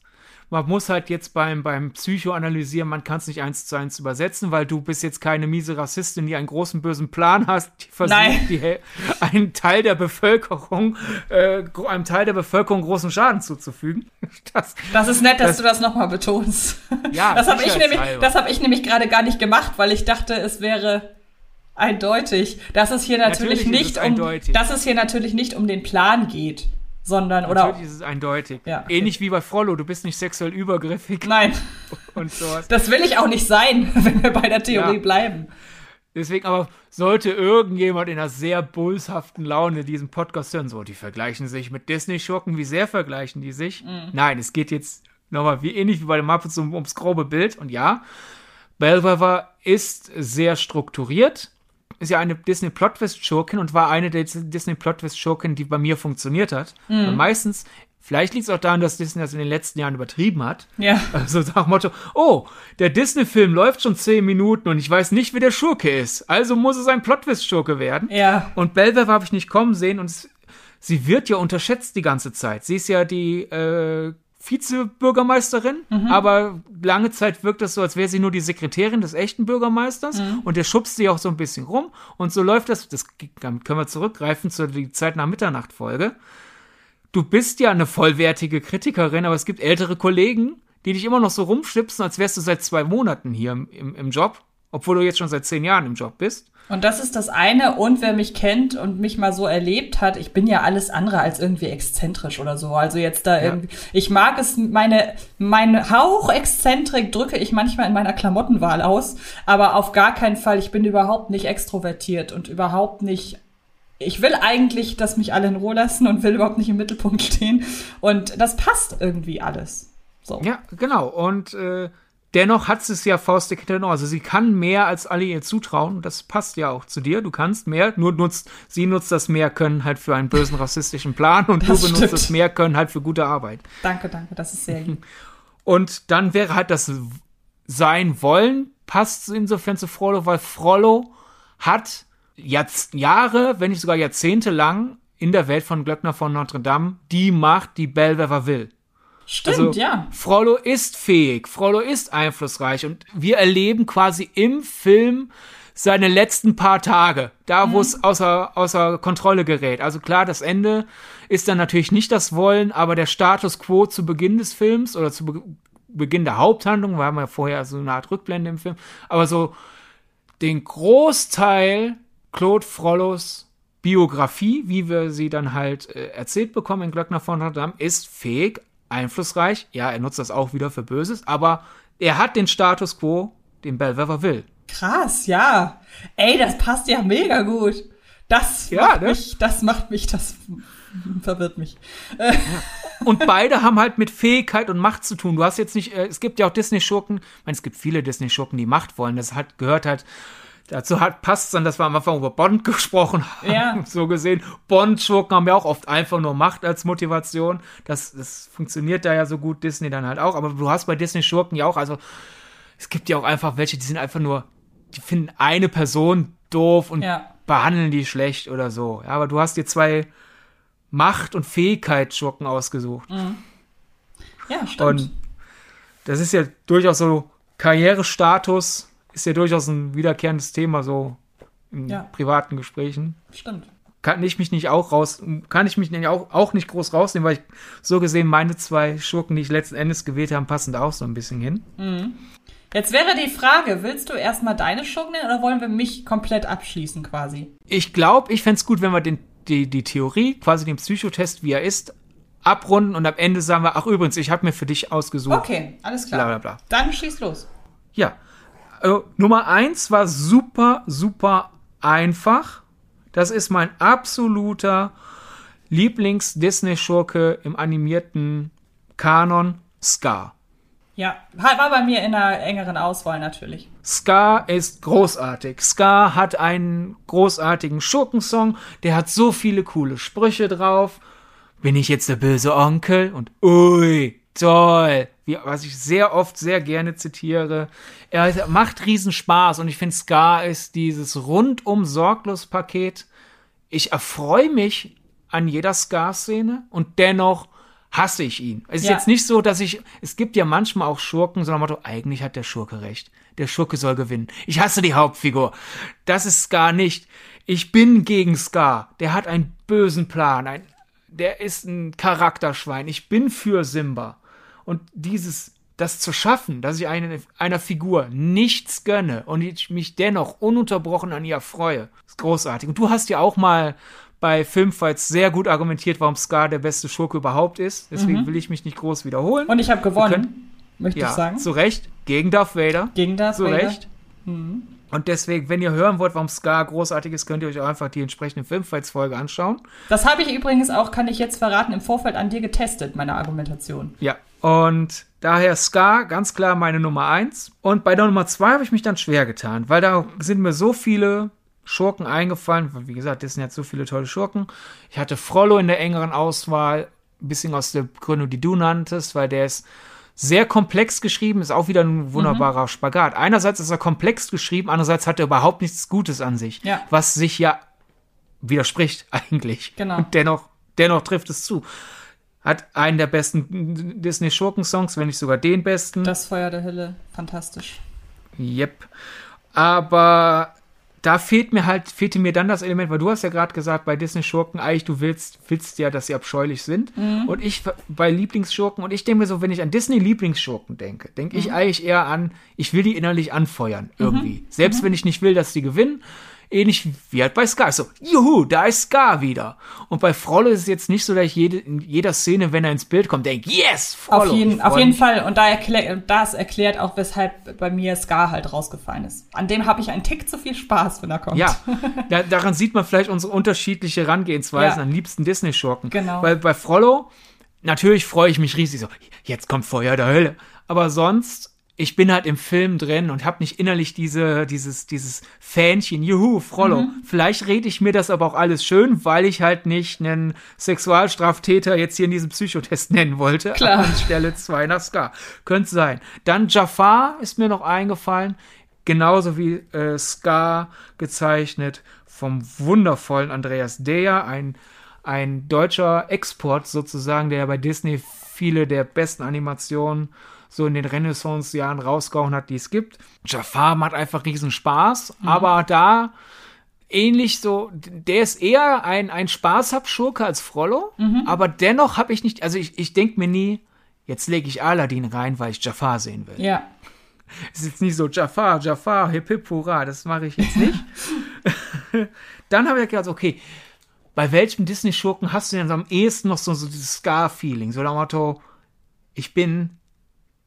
man muss halt jetzt beim, beim Psycho analysieren, man kann es nicht eins zu eins übersetzen, weil du bist jetzt keine miese Rassistin, die einen großen bösen Plan hast, die versucht, die, einen Teil der Bevölkerung, äh, einem Teil der Bevölkerung großen Schaden zuzufügen. Das, Das ist nett, dass das- du das nochmal betonst. Ja, das habe ich nämlich, das habe ich nämlich gerade gar nicht gemacht, weil ich dachte, es wäre eindeutig, dass es hier natürlich, Natürlich nicht um, eindeutig. dass es hier natürlich nicht um den Plan geht, sondern oder natürlich ist es eindeutig. Ja. Ähnlich wie bei Frollo, du bist nicht sexuell übergriffig nein, und sowas. das will ich auch nicht sein, wenn wir bei der Theorie Ja. bleiben. Deswegen aber sollte irgendjemand in einer sehr böshaften Laune diesen Podcast hören, so, die vergleichen sich mit Disney-Schurken, wie sehr vergleichen die sich? Nein, es geht jetzt nochmal wie ähnlich wie bei den Muppets um, ums grobe Bild. Und ja, Bellwether ist sehr strukturiert, ist ja eine Disney-Plot-Twist-Schurkin und war eine der Disney-Plot-Twist-Schurken, die bei mir funktioniert hat. Und meistens, vielleicht liegt es auch daran, dass Disney das in den letzten Jahren übertrieben hat. Ja, Also nach dem Motto, oh, der Disney-Film läuft schon zehn Minuten und ich weiß nicht, wer der Schurke ist. Also muss es ein Plot-Twist-Schurke werden. ja, Und Bellwether habe ich nicht kommen sehen und es, sie wird ja unterschätzt die ganze Zeit. Sie ist ja die äh, Vizebürgermeisterin, aber lange Zeit wirkt es so, als wäre sie nur die Sekretärin des echten Bürgermeisters und der schubst sie auch so ein bisschen rum und so läuft das, das können wir zurückgreifen zur die Zeit nach Mitternacht-Folge. Du bist ja eine vollwertige Kritikerin, aber es gibt ältere Kollegen, die dich immer noch so rumschubsen, als wärst du seit zwei Monaten hier im, im, im Job, obwohl du jetzt schon seit zehn Jahren im Job bist. Und das ist das eine. Und wer mich kennt und mich mal so erlebt hat, ich bin ja alles andere als irgendwie exzentrisch oder so. Also jetzt da Ja. irgendwie, ich mag es, meine, meine Hauch Exzentrik drücke ich manchmal in meiner Klamottenwahl aus, aber auf gar keinen Fall. Ich bin überhaupt nicht extrovertiert und überhaupt nicht ich will eigentlich, dass mich alle in Ruhe lassen und will überhaupt nicht im Mittelpunkt stehen. Und das passt irgendwie alles. So. Ja, genau. Und äh, dennoch hat sie es ja den Ohren. Also sie kann mehr, als alle ihr zutrauen. Und das passt ja auch zu dir. Du kannst mehr, nur nutzt, sie nutzt das mehr Können halt für einen bösen rassistischen Plan und Das du benutzt stimmt. das mehr Können halt für gute Arbeit. Danke, danke. Das ist sehr lieb. Und dann wäre halt das Sein wollen, passt insofern zu Frollo, weil Frollo hat jetzt Jahre, wenn nicht sogar Jahrzehnte lang in der Welt von Glöckner von Notre Dame die Macht, die Bellwether will. Stimmt, Also, ja. Frollo ist fähig, Frollo ist einflussreich und wir erleben quasi im Film seine letzten paar Tage, da wo es außer, außer Kontrolle gerät. Also klar, das Ende ist dann natürlich nicht das Wollen, aber der Status quo zu Beginn des Films oder zu Be Beginn der Haupthandlung, wir haben ja vorher so eine Art Rückblende im Film, aber so den Großteil Claude Frollos Biografie, wie wir sie dann halt äh, erzählt bekommen in Glöckner von Notre Dame, ist fähig, einflussreich. Ja, er nutzt das auch wieder für Böses, aber er hat den Status quo, den Bellwether will. Krass, ja. Ey, das passt ja mega gut. Das Ja, macht ne? mich, das macht mich, das verwirrt mich. Und beide haben halt mit Fähigkeit und Macht zu tun. Du hast jetzt nicht, äh, es gibt ja auch Disney-Schurken, ich meine, es gibt viele Disney-Schurken, die Macht wollen. Das hat gehört halt, dazu hat passt dann, dass wir am Anfang über Bond gesprochen haben. Ja. So gesehen. Bond-Schurken haben ja auch oft einfach nur Macht als Motivation. Das, das funktioniert da ja so gut, Disney dann halt auch. Aber du hast bei Disney-Schurken ja auch, also es gibt ja auch einfach welche, die sind einfach nur, die finden eine Person doof und Ja. behandeln die schlecht oder so. Ja, aber du hast dir zwei Macht- und Fähigkeitsschurken ausgesucht. Ja, stimmt. Und das ist ja durchaus so, Karrierestatus ist ja durchaus ein wiederkehrendes Thema so in Ja. privaten Gesprächen. stimmt. Kann ich mich nicht auch raus, kann ich mich nicht auch, auch nicht groß rausnehmen, weil ich so gesehen meine zwei Schurken, die ich letzten Endes gewählt habe, passen da auch so ein bisschen hin. Jetzt wäre die Frage, willst du erstmal deine Schurken nennen oder wollen wir mich komplett abschließen quasi? Ich glaube, ich fänd's gut, wenn wir den, die, die Theorie, quasi den Psychotest, wie er ist, abrunden und am Ende sagen wir, ach übrigens, ich habe mir für dich ausgesucht. Okay, alles klar. Bla, bla, bla. Dann schieß los. Ja. Also, Nummer eins war super, super einfach. Das ist mein absoluter Lieblings-Disney-Schurke im animierten Kanon, Scar. Ja, war bei mir in einer engeren Auswahl natürlich. Scar ist großartig. Scar hat einen großartigen Schurkensong, der hat so viele coole Sprüche drauf. bin ich jetzt der böse Onkel? Und ui, toll. Wie, was ich sehr oft sehr gerne zitiere. Er macht Riesenspaß und ich finde, Scar ist dieses rundum sorglos Paket. Ich erfreue mich an jeder Scar-Szene und dennoch hasse ich ihn. Es ist Ja. jetzt nicht so, dass ich, es gibt ja manchmal auch Schurken, so nach dem Motto, eigentlich hat der Schurke recht. Der Schurke soll gewinnen. Ich hasse die Hauptfigur. Das ist Scar nicht. Ich bin gegen Scar. Der hat einen bösen Plan. Ein, der ist ein Charakterschwein. Ich bin für Simba. Und dieses, das zu schaffen, dass ich eine, einer Figur nichts gönne und ich mich dennoch ununterbrochen an ihr freue, ist großartig. Und du hast ja auch mal bei Filmfights sehr gut argumentiert, warum Scar der beste Schurke überhaupt ist. Deswegen will ich mich nicht groß wiederholen. Und ich habe gewonnen, können- möchte ja, ich sagen. zu Recht, gegen Darth Vader. Gegen das Zu Vader. Recht. Und deswegen, wenn ihr hören wollt, warum Scar großartig ist, könnt ihr euch auch einfach die entsprechende Filmfights-Folge anschauen. Das habe ich übrigens auch, kann ich jetzt verraten, im Vorfeld an dir getestet, meine Argumentation. Ja. Und daher Scar, ganz klar meine Nummer eins. Und bei der Nummer zwei habe ich mich dann schwer getan, weil da sind mir so viele Schurken eingefallen. Wie gesagt, Disney hat so viele tolle Schurken. Ich hatte Frollo in der engeren Auswahl, ein bisschen aus der Gründung, die du nanntest, weil der ist sehr komplex geschrieben, ist auch wieder ein wunderbarer Spagat. Einerseits ist er komplex geschrieben, andererseits hat er überhaupt nichts Gutes an sich, Ja. was sich ja widerspricht eigentlich. Genau. Und dennoch, dennoch trifft es zu. Hat einen der besten Disney-Schurken-Songs, wenn nicht sogar den besten. Das Feuer der Hölle, fantastisch. Yep. Aber da fehlt mir halt, fehlte mir dann das Element, weil du hast ja gerade gesagt, bei Disney-Schurken, eigentlich, du willst, willst ja, dass sie abscheulich sind. Mhm. Und ich bei Lieblingsschurken, und ich denke mir so, wenn ich an Disney-Lieblingsschurken denke, denke Mhm. ich eigentlich eher an, ich will die innerlich anfeuern, irgendwie. Selbst Mhm. wenn ich nicht will, dass die gewinnen. Ähnlich wie halt bei Scar. So, juhu, da ist Scar wieder. Und bei Frollo ist es jetzt nicht so, dass ich jede, in jeder Szene, wenn er ins Bild kommt, denke, yes, Frollo. Auf jeden, auf jeden. Fall. Und da erklär, das erklärt auch, weshalb bei mir Scar halt rausgefallen ist. An dem habe ich einen Tick zu viel Spaß, wenn er kommt. Ja, da, daran sieht man vielleicht unsere unterschiedliche Herangehensweisen Ja. an liebsten Disney-Schurken. Genau. Weil bei Frollo, natürlich freue ich mich riesig so, jetzt kommt Feuer der Hölle. Aber sonst, ich bin halt im Film drin und habe nicht innerlich diese, dieses, dieses Fähnchen, juhu, Frollo. Mhm. Vielleicht rede ich mir das aber auch alles schön, weil ich halt nicht einen Sexualstraftäter jetzt hier in diesem Psychotest nennen wollte. Klar. Anstelle 2 nach Scar. Könnte sein. Dann Jafar ist mir noch eingefallen. Genauso wie äh, Scar gezeichnet vom wundervollen Andreas Deyer, ein, ein deutscher Export sozusagen, der ja bei Disney viele der besten Animationen so in den Renaissance-Jahren rausgehauen hat, die es gibt. Jafar macht einfach riesen Spaß, aber da ähnlich so, der ist eher ein, ein Spaßhab-Schurke als Frollo, aber dennoch habe ich nicht, also ich, ich denke mir nie, jetzt lege ich Aladdin rein, weil ich Jafar sehen will. Ja. Es ist jetzt nicht so Jafar, Jafar, hip hip hurra, das mache ich jetzt nicht. Dann habe ich gedacht, okay, bei welchem Disney-Schurken hast du denn am ehesten noch so, so dieses Scar-Feeling? So dem Motto, ich bin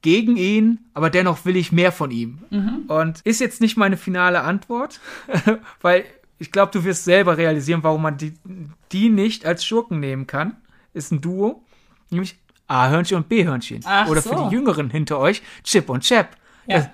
gegen ihn, aber dennoch will ich mehr von ihm. Und ist jetzt nicht meine finale Antwort, weil ich glaube, du wirst selber realisieren, warum man die, die nicht als Schurken nehmen kann. Ist ein Duo, nämlich A-Hörnchen und B-Hörnchen. Oder so. für die Jüngeren hinter euch, Chip und Chap. Ja. Das,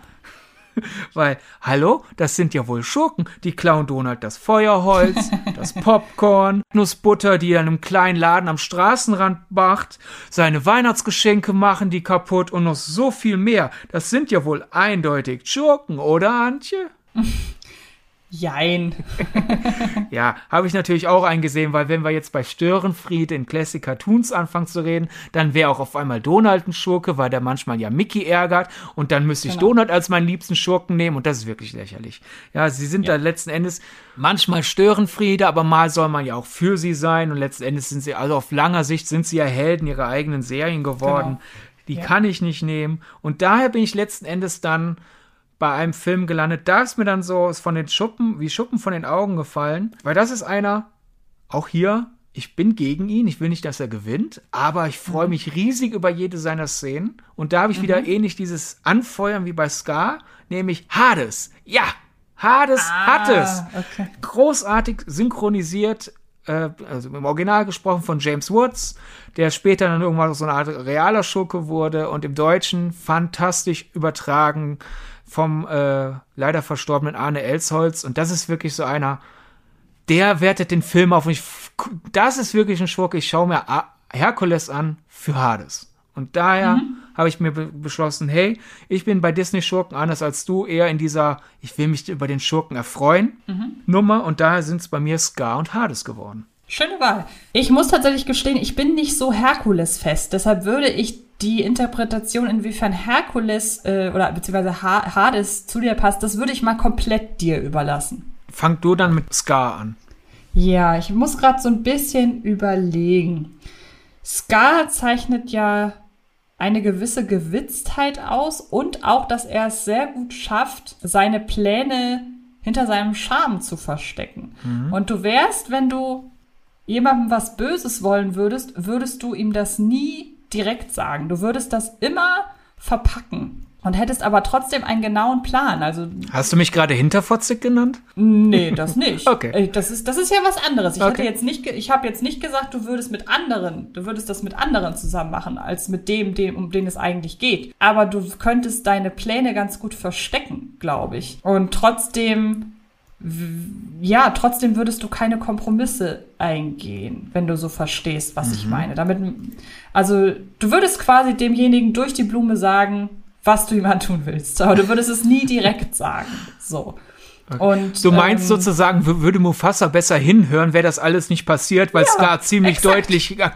weil, hallo, das sind ja wohl Schurken. Die klauen Donald das Feuerholz, das Popcorn, Nussbutter, die er in einem kleinen Laden am Straßenrand macht, seine Weihnachtsgeschenke machen die kaputt und noch so viel mehr. Das sind ja wohl eindeutig Schurken, oder Antje? Jein. Ja, habe ich natürlich auch eingesehen, weil wenn wir jetzt bei Störenfried in Classic Cartoons anfangen zu reden, dann wäre auch auf einmal Donald ein Schurke, weil der manchmal ja Mickey ärgert und dann müsste ich Genau. Donald als meinen liebsten Schurken nehmen und das ist wirklich lächerlich. Ja, sie sind da letzten Endes manchmal Störenfriede, aber mal soll man ja auch für sie sein und letzten Endes sind sie, also auf langer Sicht sind sie ja Helden ihrer eigenen Serien geworden. Genau. Die Ja. kann ich nicht nehmen und daher bin ich letzten Endes dann bei einem Film gelandet. Da ist mir dann so ist von den Schuppen, wie Schuppen von den Augen gefallen, weil das ist einer, auch hier, ich bin gegen ihn, ich will nicht, dass er gewinnt, aber ich freue mich riesig über jede seiner Szenen. Und da habe ich wieder ähnlich dieses Anfeuern wie bei Scar, nämlich Hades. Ja, Hades hat es Ah, okay. großartig synchronisiert, äh, also im Original gesprochen von James Woods, der später dann irgendwann so eine Art realer Schurke wurde und im Deutschen fantastisch übertragen vom äh, leider verstorbenen Arne Elsholz. Und das ist wirklich so einer, der wertet den Film auf. Und ich, das ist wirklich ein Schurke. Ich schaue mir A- Herkules an für Hades. Und daher mhm. habe ich mir be beschlossen, hey, ich bin bei Disney-Schurken anders als du, eher in dieser, ich will mich über den Schurken erfreuen, mhm. Nummer. Und daher sind es bei mir Scar und Hades geworden. Schöne Wahl. Ich muss tatsächlich gestehen, ich bin nicht so Herkules-fest. Deshalb würde ich die Interpretation, inwiefern Herkules äh, oder beziehungsweise ha Hades zu dir passt, das würde ich mal komplett dir überlassen. Fang du dann mit Scar an. Ja, ich muss gerade so ein bisschen überlegen. Scar zeichnet ja eine gewisse Gewitztheit aus und auch, dass er es sehr gut schafft, seine Pläne hinter seinem Charme zu verstecken. Mhm. Und du wärst, wenn du jemandem was Böses wollen würdest, würdest du ihm das nie direkt sagen. Du würdest das immer verpacken und hättest aber trotzdem einen genauen Plan. Also Hast du mich gerade hinterfotzig genannt? Nee, das nicht. okay. Äh, das ist, das ist ja was anderes. Ich okay. hatte jetzt nicht, ich habe jetzt nicht gesagt, du würdest mit anderen, du würdest das mit anderen zusammen machen, als mit dem, dem, um den es eigentlich geht. Aber du könntest deine Pläne ganz gut verstecken, glaube ich. Und trotzdem ja, trotzdem würdest du keine Kompromisse eingehen, wenn du so verstehst, was mhm. ich meine. Damit, also du würdest quasi demjenigen durch die Blume sagen, was du ihm antun willst. Aber du würdest es nie direkt sagen. So. Und, du meinst ähm, sozusagen, würde Mufasa besser hinhören, wäre das alles nicht passiert, weil ja, Scar ziemlich exakt. deutlich, äh,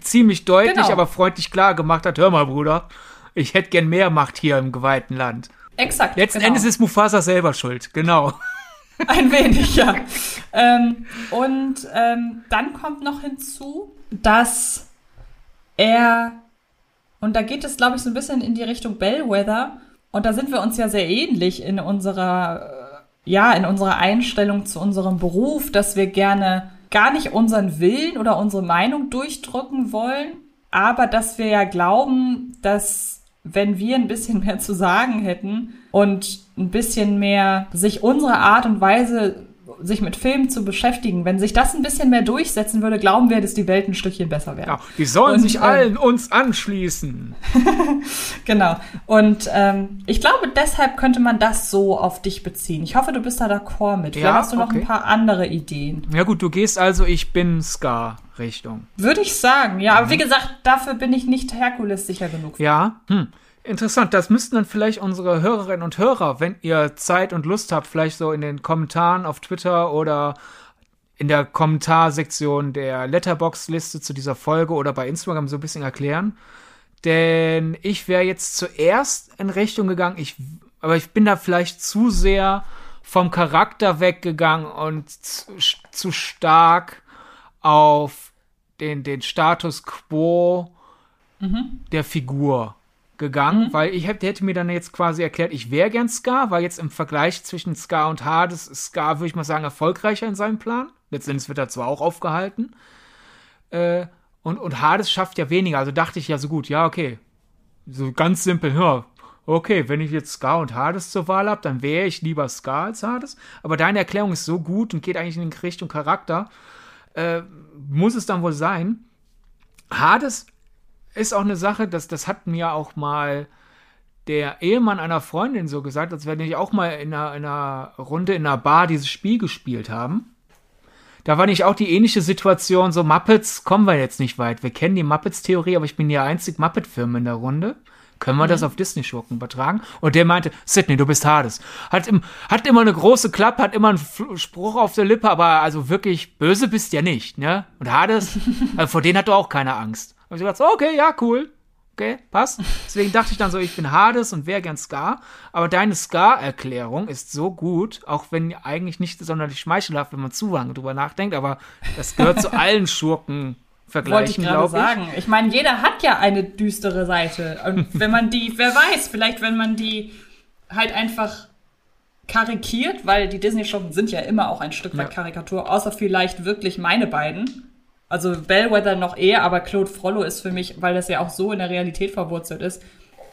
ziemlich deutlich, genau. aber freundlich klar gemacht hat, hör mal, Bruder, ich hätte gern mehr Macht hier im geweihten Land. Exakt. Letzten genau. Endes ist Mufasa selber schuld, genau. Ein wenig, ja. ähm, und ähm, dann kommt noch hinzu, dass er und da geht es, glaube ich, so ein bisschen in die Richtung Bellwether. Und da sind wir uns ja sehr ähnlich in unserer, äh, ja, in unserer Einstellung zu unserem Beruf, dass wir gerne gar nicht unseren Willen oder unsere Meinung durchdrücken wollen, aber dass wir ja glauben, dass wenn wir ein bisschen mehr zu sagen hätten und ein bisschen mehr sich unsere Art und Weise sich mit Filmen zu beschäftigen. Wenn sich das ein bisschen mehr durchsetzen würde, glauben wir, dass die Welt ein Stückchen besser wäre. Ja, die sollen und, sich äh, allen uns anschließen. genau. Und ähm, ich glaube, deshalb könnte man das so auf dich beziehen. Ich hoffe, du bist da d'accord mit. Vielleicht ja, hast du noch okay. ein paar andere Ideen. Ja gut, du gehst also, ich bin Scar. Richtung. Würde ich sagen, ja. Mhm. Aber wie gesagt, dafür bin ich nicht Herkules sicher genug. Ja, hm. Interessant, das müssten dann vielleicht unsere Hörerinnen und Hörer, wenn ihr Zeit und Lust habt, vielleicht so in den Kommentaren auf Twitter oder in der Kommentarsektion der Letterbox-Liste zu dieser Folge oder bei Instagram so ein bisschen erklären. Denn ich wäre jetzt zuerst in Richtung gegangen, ich, aber ich bin da vielleicht zu sehr vom Charakter weggegangen und zu, zu stark auf den, den Status quo mhm. der Figur gegangen, mhm. weil ich hätte, hätte mir dann jetzt quasi erklärt, ich wäre gern Scar, weil jetzt im Vergleich zwischen Scar und Hades ist Scar, würde ich mal sagen, erfolgreicher in seinem Plan. Letztendlich wird er zwar auch aufgehalten. Äh, und, und Hades schafft ja weniger, also dachte ich ja so gut, ja, okay. So ganz simpel, ja, okay, wenn ich jetzt Scar und Hades zur Wahl habe, dann wäre ich lieber Scar als Hades. Aber deine Erklärung ist so gut und geht eigentlich in Richtung Charakter. Äh, muss es dann wohl sein. Hades ist auch eine Sache, dass das hat mir auch mal der Ehemann einer Freundin so gesagt, als wenn ich auch mal in einer, in einer Runde in einer Bar dieses Spiel gespielt haben. Da war nicht auch die ähnliche Situation, so Muppets kommen wir jetzt nicht weit. Wir kennen die Muppets-Theorie, aber ich bin der einzige Muppet-Film in der Runde. Können wir mhm. das auf Disney-Schurken übertragen? Und der meinte, Sidney, du bist Hades. Hat, im, hat immer eine große Klappe, hat immer einen Spruch auf der Lippe, aber also wirklich böse bist ja nicht, ne? Und Hades, also vor denen hat du auch keine Angst. Und ich dachte, okay, ja, cool. Okay, passt. Deswegen dachte ich dann so, ich bin Hades und wäre gern Scar. Aber deine Scar-Erklärung ist so gut, auch wenn eigentlich nicht sonderlich schmeichelhaft, wenn man zu lange drüber nachdenkt, aber das gehört zu allen Schurken. Vergleichen, Wollte ich gerade sagen. Ich meine, jeder hat ja eine düstere Seite. Und wenn man die, wer weiß, vielleicht wenn man die halt einfach karikiert, weil die Disney-Schurken sind ja immer auch ein Stück weit ja. Karikatur, außer vielleicht wirklich meine beiden also Bellwether noch eher, aber Claude Frollo ist für mich, weil das ja auch so in der Realität verwurzelt ist,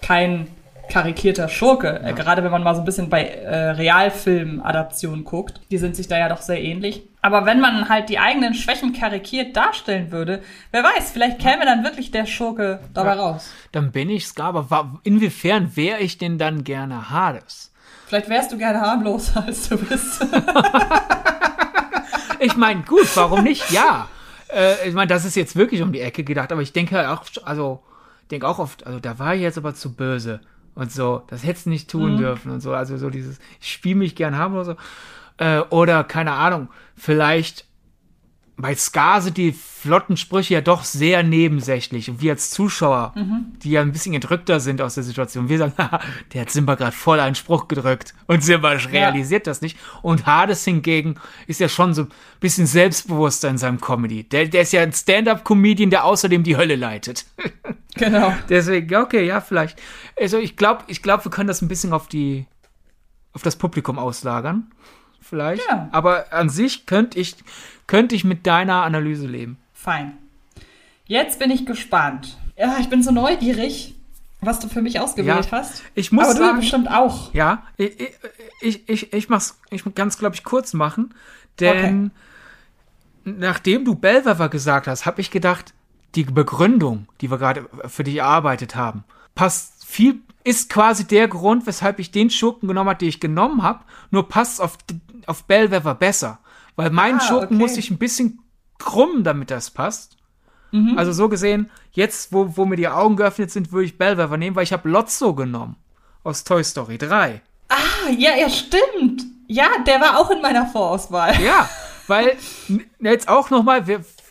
kein karikierter Schurke. Ja. Gerade wenn man mal so ein bisschen bei äh, Realfilm-Adaptionen guckt, die sind sich da ja doch sehr ähnlich. Aber wenn man halt die eigenen Schwächen karikiert darstellen würde, wer weiß, vielleicht käme dann wirklich der Schurke dabei ja. raus. Dann bin ich's gar, aber inwiefern wäre ich denn dann gerne Hades? Vielleicht wärst du gerne harmloser, als du bist. ich meine, gut, warum nicht? Ja. Äh, ich meine, das ist jetzt wirklich um die Ecke gedacht, aber ich denke auch, also, denke auch oft, also da war ich jetzt aber zu böse und so, das hättest du nicht tun mhm. dürfen und so, also so dieses, ich spiele mich gern haben oder so. Äh, oder, keine Ahnung, vielleicht bei Ska sind die flotten Sprüche ja doch sehr nebensächlich. Und wir als Zuschauer, mhm. die ja ein bisschen entrückter sind aus der Situation, wir sagen, der hat Simba gerade voll einen Spruch gedrückt. Und Simba ja. realisiert das nicht. Und Hades hingegen ist ja schon so ein bisschen selbstbewusster in seinem Comedy. Der, der ist ja ein Stand-up-Comedian, der außerdem die Hölle leitet. Genau. Deswegen, okay, ja, vielleicht. Also ich glaube, ich glaube, wir können das ein bisschen auf die, auf das Publikum auslagern. Vielleicht. Ja. Aber an sich könnte ich, könnte ich mit deiner Analyse leben. Fein. Jetzt bin ich gespannt. Ja, ich bin so neugierig, was du für mich ausgewählt ja, hast. Ich muss Aber sagen, du bestimmt auch. Ja, ich, ich, ich, ich mach's, ich ganz, glaube ich, kurz machen, denn okay. nachdem du Bellwether gesagt hast, habe ich gedacht, die Begründung, die wir gerade für dich erarbeitet haben, passt viel, ist quasi der Grund, weshalb ich den Schurken genommen habe, den ich genommen habe, nur passt auf, auf Bellwether besser. Weil mein ah, Schurken okay. muss ich ein bisschen krumm, damit das passt. Mhm. Also so gesehen, jetzt, wo, wo mir die Augen geöffnet sind, würde ich Bellwether nehmen, weil ich habe Lotso genommen. Aus Toy Story 3. Ah, ja, ja, stimmt. Ja, der war auch in meiner Vorauswahl. Ja, weil jetzt auch nochmal,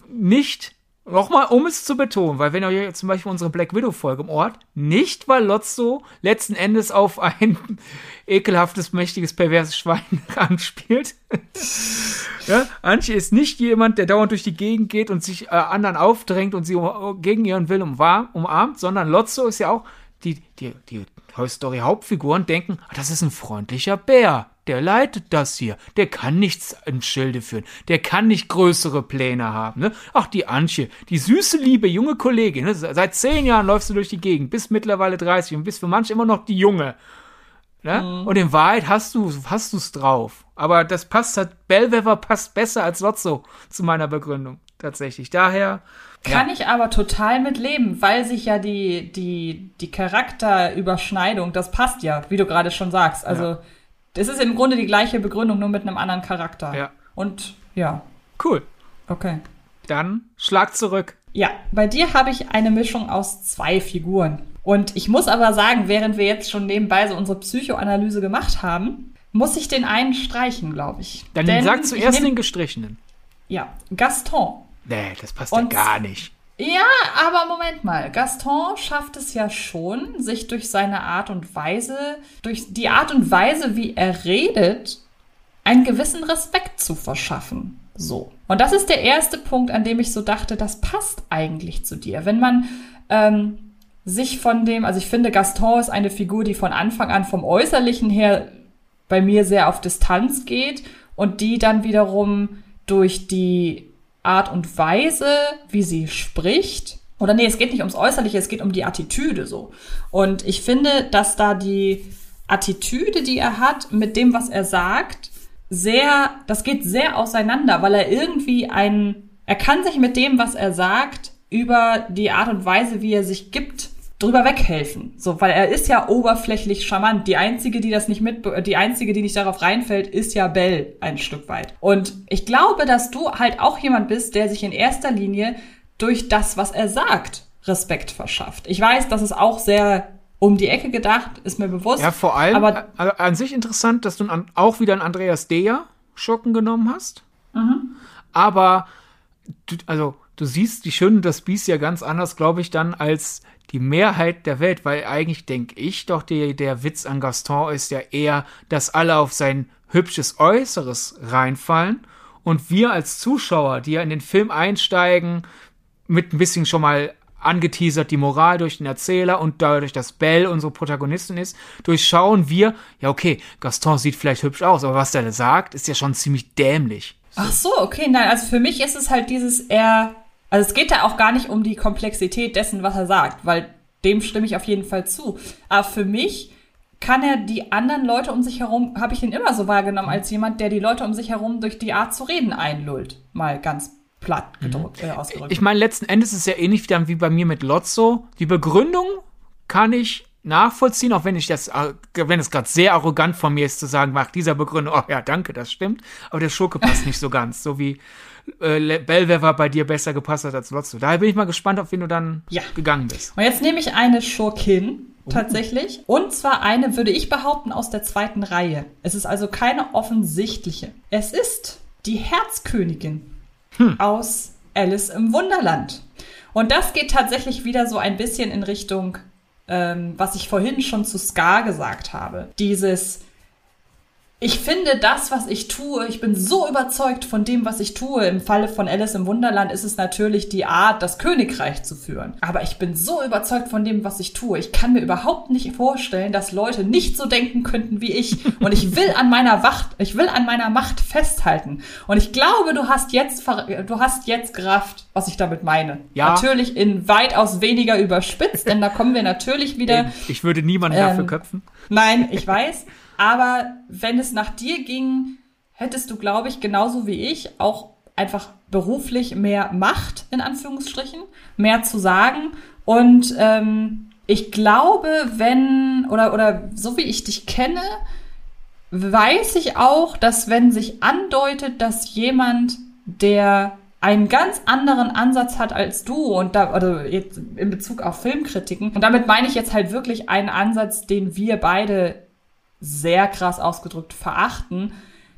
nicht Nochmal, um es zu betonen, weil wenn ihr zum Beispiel unsere Black Widow-Folge im Ort, nicht weil Lotso letzten Endes auf ein ekelhaftes, mächtiges, perverses Schwein anspielt. ja, Antje ist nicht jemand, der dauernd durch die Gegend geht und sich äh, anderen aufdrängt und sie um, gegen ihren Willen umarmt, sondern Lotso ist ja auch die, die, die Toy Story Hauptfiguren denken, ah, das ist ein freundlicher Bär der leitet das hier. Der kann nichts im Schilde führen. Der kann nicht größere Pläne haben. Ne? Ach, die Antje, die süße, liebe, junge Kollegin. Ne? Seit zehn Jahren läufst du durch die Gegend, bist mittlerweile 30 und bist für manche immer noch die Junge. Ne? Mhm. Und in Wahrheit hast du hast du's drauf. Aber das passt halt, Bellwether passt besser als Lotso zu meiner Begründung. Tatsächlich. Daher. Kann ja. ich aber total mit leben, weil sich ja die, die, die Charakterüberschneidung, das passt ja, wie du gerade schon sagst. Also, ja es ist im Grunde die gleiche Begründung, nur mit einem anderen Charakter. Ja. Und ja. Cool. Okay. Dann schlag zurück. Ja, bei dir habe ich eine Mischung aus zwei Figuren. Und ich muss aber sagen, während wir jetzt schon nebenbei so unsere Psychoanalyse gemacht haben, muss ich den einen streichen, glaube ich. Dann Denn sag zuerst den gestrichenen. Ja, Gaston. Nee, das passt ja gar nicht. Ja, aber Moment mal. Gaston schafft es ja schon, sich durch seine Art und Weise, durch die Art und Weise, wie er redet, einen gewissen Respekt zu verschaffen. So. Und das ist der erste Punkt, an dem ich so dachte, das passt eigentlich zu dir. Wenn man ähm, sich von dem, also ich finde, Gaston ist eine Figur, die von Anfang an vom Äußerlichen her bei mir sehr auf Distanz geht und die dann wiederum durch die Art und Weise, wie sie spricht. Oder nee, es geht nicht ums Äußerliche, es geht um die Attitüde so. Und ich finde, dass da die Attitüde, die er hat, mit dem, was er sagt, sehr, das geht sehr auseinander, weil er irgendwie ein, er kann sich mit dem, was er sagt, über die Art und Weise, wie er sich gibt, drüber weghelfen. So, weil er ist ja oberflächlich charmant. Die einzige, die das nicht mit, die einzige, die nicht darauf reinfällt, ist ja Belle ein Stück weit. Und ich glaube, dass du halt auch jemand bist, der sich in erster Linie durch das, was er sagt, Respekt verschafft. Ich weiß, das ist auch sehr um die Ecke gedacht, ist mir bewusst. Ja, vor allem aber an sich interessant, dass du auch wieder einen Andreas Deja Schocken genommen hast. Mhm. Aber also du siehst die Schönen das Biest ja ganz anders, glaube ich, dann als die Mehrheit der Welt, weil eigentlich denke ich doch, der, der Witz an Gaston ist ja eher, dass alle auf sein hübsches Äußeres reinfallen und wir als Zuschauer, die ja in den Film einsteigen, mit ein bisschen schon mal angeteasert die Moral durch den Erzähler und dadurch, dass Belle unsere Protagonistin ist, durchschauen wir, ja okay, Gaston sieht vielleicht hübsch aus, aber was der sagt, ist ja schon ziemlich dämlich. So. Ach so, okay, nein, also für mich ist es halt dieses, er also es geht da auch gar nicht um die Komplexität dessen, was er sagt, weil dem stimme ich auf jeden Fall zu. Aber für mich kann er die anderen Leute um sich herum, habe ich ihn immer so wahrgenommen als jemand, der die Leute um sich herum durch die Art zu reden einlullt. Mal ganz platt gedrückt, mhm. äh, ausgedrückt. Ich meine, letzten Endes ist es ja ähnlich wie, dann wie bei mir mit Lotso. Die Begründung kann ich nachvollziehen, auch wenn ich das, äh, wenn es gerade sehr arrogant von mir ist zu sagen, nach dieser Begründung, oh ja, danke, das stimmt, aber der Schurke passt nicht so ganz, so wie äh, Bellwever bei dir besser gepasst hat als Lotso. Daher bin ich mal gespannt, auf wen du dann Ja. gegangen bist. Und jetzt nehme ich eine Schurkin tatsächlich. Und zwar eine, würde ich behaupten, aus der zweiten Reihe. Es ist also keine offensichtliche. Es ist die Herzkönigin aus Alice im Wunderland. Und das geht tatsächlich wieder so ein bisschen in Richtung, ähm, was ich vorhin schon zu Scar gesagt habe. Dieses ich finde das, was ich tue, ich bin so überzeugt von dem, was ich tue. Im Falle von Alice im Wunderland ist es natürlich die Art, das Königreich zu führen. Aber ich bin so überzeugt von dem, was ich tue. Ich kann mir überhaupt nicht vorstellen, dass Leute nicht so denken könnten wie ich. Und ich will an meiner Wacht, ich will an meiner Macht festhalten. Und ich glaube, du hast jetzt, du hast jetzt gerafft, was ich damit meine. Ja. Natürlich in weitaus weniger überspitzt, denn da kommen wir natürlich wieder Ich würde niemanden Ähm, dafür köpfen. Nein, ich weiß. Aber wenn es nach dir ging, hättest du, glaube ich, genauso wie ich auch einfach beruflich mehr Macht, in Anführungsstrichen, mehr zu sagen. Und ähm, ich glaube, wenn, oder, oder so wie ich dich kenne, weiß ich auch, dass wenn sich andeutet, dass jemand, der einen ganz anderen Ansatz hat als du und da, also jetzt in Bezug auf Filmkritiken. Und damit meine ich jetzt halt wirklich einen Ansatz, den wir beide sehr krass ausgedrückt verachten,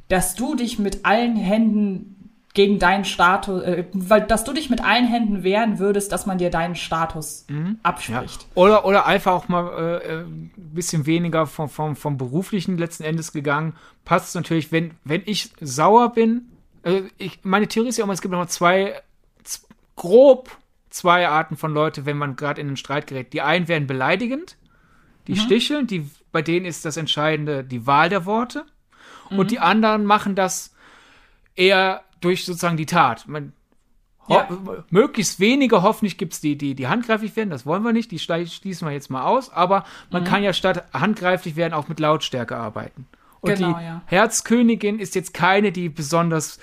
dass du dich mit allen Händen gegen deinen Status, äh, weil, dass du dich mit allen Händen wehren würdest, dass man dir deinen Status Ja. abspricht. Oder, oder einfach auch mal äh, äh, ein bisschen weniger vom, vom, vom beruflichen letzten Endes gegangen. Passt natürlich, wenn, wenn ich sauer bin. Also ich, meine Theorie ist ja immer, es gibt noch zwei, grob zwei Arten von Leute, wenn man gerade in einen Streit gerät. Die einen werden beleidigend, die sticheln, die, bei denen ist das Entscheidende die Wahl der Worte. Und die anderen machen das eher durch sozusagen die Tat. Man, Ja. Möglichst wenige, hoffentlich gibt's die, die, die handgreiflich werden, das wollen wir nicht, die schließen wir jetzt mal aus, aber man kann ja statt handgreiflich werden auch mit Lautstärke arbeiten. Und Genau, die ja. Herzkönigin ist jetzt keine, die besonders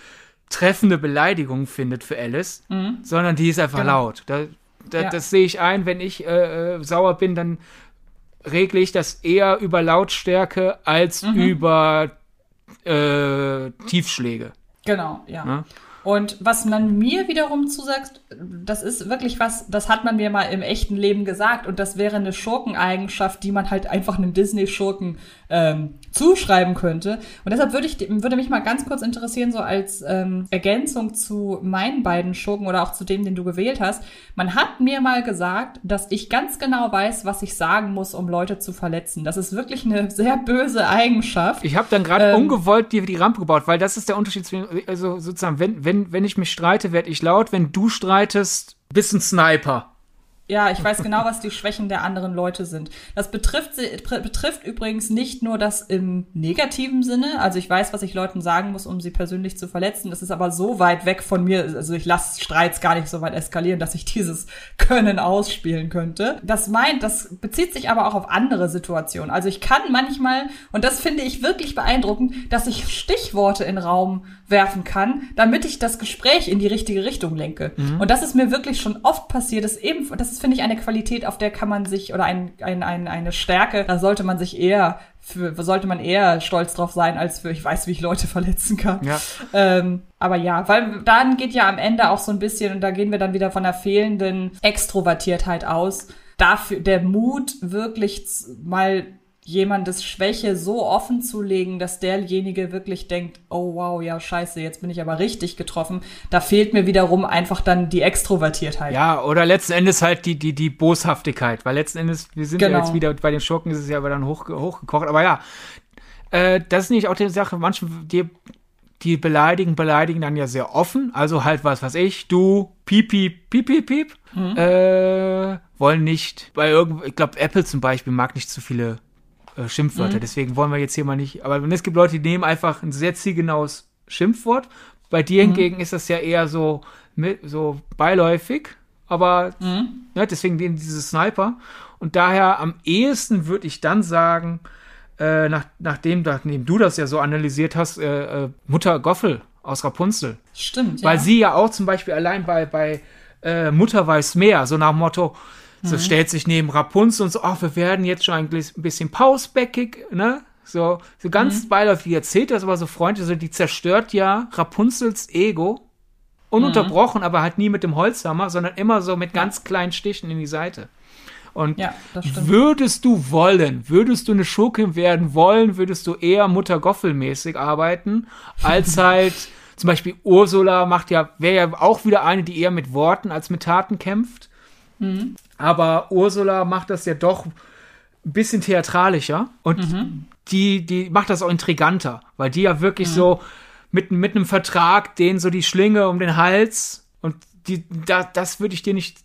treffende Beleidigung findet für Alice, sondern die ist einfach Genau. laut. Da, da, Ja. Das sehe ich ein, wenn ich äh, äh, sauer bin, dann regle ich das eher über Lautstärke als Mhm. über äh, Tiefschläge. Genau, ja. Ne? Und was man mir wiederum zusagt, das ist wirklich was, das hat man mir mal im echten Leben gesagt und das wäre eine Schurkeneigenschaft, die man halt einfach einem Disney-Schurken ähm, zuschreiben könnte. Und deshalb würde ich würde mich mal ganz kurz interessieren, so als ähm, Ergänzung zu meinen beiden Schurken oder auch zu dem, den du gewählt hast. Man hat mir mal gesagt, dass ich ganz genau weiß, was ich sagen muss, um Leute zu verletzen. Das ist wirklich eine sehr böse Eigenschaft. Ich habe dann gerade Ähm. ungewollt dir die Rampe gebaut, weil das ist der Unterschied zwischen, also sozusagen, wenn, wenn, wenn ich mich streite, werde ich laut, wenn du streitest, bist ein Sniper. Ja, ich weiß genau, was die Schwächen der anderen Leute sind. Das betrifft, betrifft übrigens nicht nur das im negativen Sinne. Also ich weiß, was ich Leuten sagen muss, um sie persönlich zu verletzen. Das ist aber so weit weg von mir. Also ich lasse Streits gar nicht so weit eskalieren, dass ich dieses Können ausspielen könnte. Das meint, das bezieht sich aber auch auf andere Situationen. Also ich kann manchmal, und das finde ich wirklich beeindruckend, dass ich Stichworte in Raum werfen kann, damit ich das Gespräch in die richtige Richtung lenke. Und das ist mir wirklich schon oft passiert. Das ist eben, das ist, finde ich, eine Qualität, auf der kann man sich, oder ein, ein, ein, eine Stärke, da sollte man sich eher, für, sollte man eher stolz drauf sein, als für, ich weiß, wie ich Leute verletzen kann. Ja. Ähm, aber ja, weil dann geht ja am Ende auch so ein bisschen, und da gehen wir dann wieder von der fehlenden Extrovertiertheit aus, dafür der Mut, wirklich mal jemandes Schwäche so offen zu legen, dass derjenige wirklich denkt, oh wow, ja scheiße, jetzt bin ich aber richtig getroffen. Da fehlt mir wiederum einfach dann die Extrovertiertheit. Ja, oder letzten Endes halt die, die, die Boshaftigkeit, weil letzten Endes, wir sind Genau. ja jetzt wieder bei den Schurken, ist es ja aber dann hoch, hochgekocht, aber ja, äh, das ist nicht auch die Sache, manche, die, die beleidigen, beleidigen dann ja sehr offen, also halt was, was ich, du, piep, piep, piep, piep, piep, äh, wollen nicht, bei irgend, ich glaube, Apple zum Beispiel mag nicht zu viele äh, Schimpfwörter, deswegen wollen wir jetzt hier mal nicht, aber es gibt Leute, die nehmen einfach ein sehr zielgenaues Schimpfwort, bei dir hingegen ist das ja eher so, so beiläufig, aber ja, deswegen den- diese Sniper. Und daher am ehesten würde ich dann sagen, äh, nach, nachdem, nachdem du das ja so analysiert hast, äh, äh, Mutter Goffel aus Rapunzel. Stimmt, ja. Weil sie ja auch zum Beispiel allein bei, bei äh, Mutter weiß mehr, so nach dem Motto, So stellt sich neben Rapunzel und so, ach, wir werden jetzt schon ein bisschen pausbäckig, ne? So, so ganz beiläufig erzählt das aber so freundlich, so die zerstört ja Rapunzels Ego. Ununterbrochen, aber halt nie mit dem Holzhammer, sondern immer so mit ganz kleinen Stichen in die Seite. Und Ja, würdest du wollen, würdest du eine Schurkin werden wollen, würdest du eher Mutter Goffel-mäßig arbeiten, als halt zum Beispiel Ursula macht ja, wäre ja auch wieder eine, die eher mit Worten als mit Taten kämpft. Mhm. Aber Ursula macht das ja doch ein bisschen theatralischer und Mhm. die, die macht das auch intriganter, weil die ja Mhm. wirklich so mit, mit einem Vertrag, denen so die Schlinge um den Hals und die, da, das würde ich dir nicht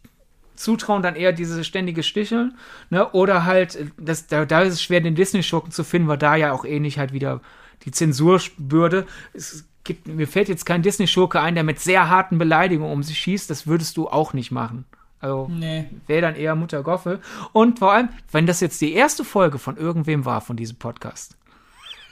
zutrauen, dann eher diese ständige Sticheln, ne? Oder halt, das, da, da ist es schwer, den Disney-Schurken zu finden, weil da ja auch ähnlich halt wieder die Zensurbürde. Es gibt, mir fällt jetzt kein Disney-Schurke ein, der mit sehr harten Beleidigungen um sich schießt, das würdest du auch nicht machen. Also Nee. wäre dann eher Mutter Goffel. Und vor allem, wenn das jetzt die erste Folge von irgendwem war von diesem Podcast,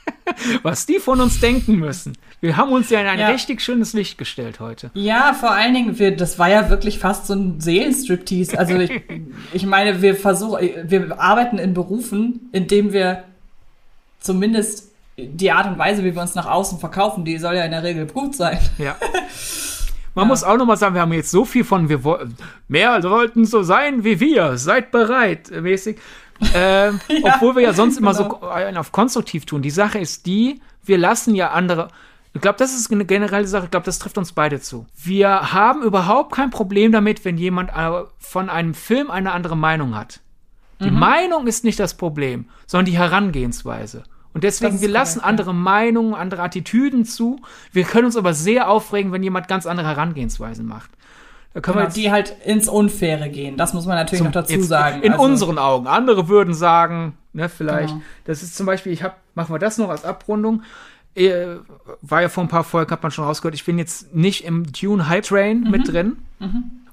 was die von uns denken müssen. Wir haben uns ja in ein Ja. richtig schönes Licht gestellt heute. Ja, vor allen Dingen, wir, das war ja wirklich fast so ein Seelenstriptease. Also ich, ich meine, wir versuchen, wir arbeiten in Berufen, in dem wir zumindest die Art und Weise, wie wir uns nach außen verkaufen, die soll ja in der Regel gut sein. Ja. Man muss auch nochmal sagen, wir haben jetzt so viel von, wir wollten, mehr sollten so sein wie wir, seid bereit, mäßig. Ähm, obwohl wir ja sonst immer genau. so auf konstruktiv tun. Die Sache ist die, wir lassen ja andere. Ich glaube, das ist eine generelle Sache. Ich glaube, das trifft uns beide zu. Wir haben überhaupt kein Problem damit, wenn jemand äh, von einem Film eine andere Meinung hat. Die Mhm. Meinung ist nicht das Problem, sondern die Herangehensweise. Und deswegen, wir lassen korrekt, ja. andere Meinungen, andere Attitüden zu. Wir können uns aber sehr aufregen, wenn jemand ganz andere Herangehensweisen macht. Da können Genau, wir die halt ins Unfaire gehen. Das muss man natürlich noch dazu sagen. In Also, unseren Augen. Andere würden sagen, ne, vielleicht. Genau. Das ist zum Beispiel, ich hab, machen wir das noch als Abrundung. Äh, war ja vor ein paar Folgen, hat man schon rausgehört, ich bin jetzt nicht im Dune Hype Train Mhm. mit drin.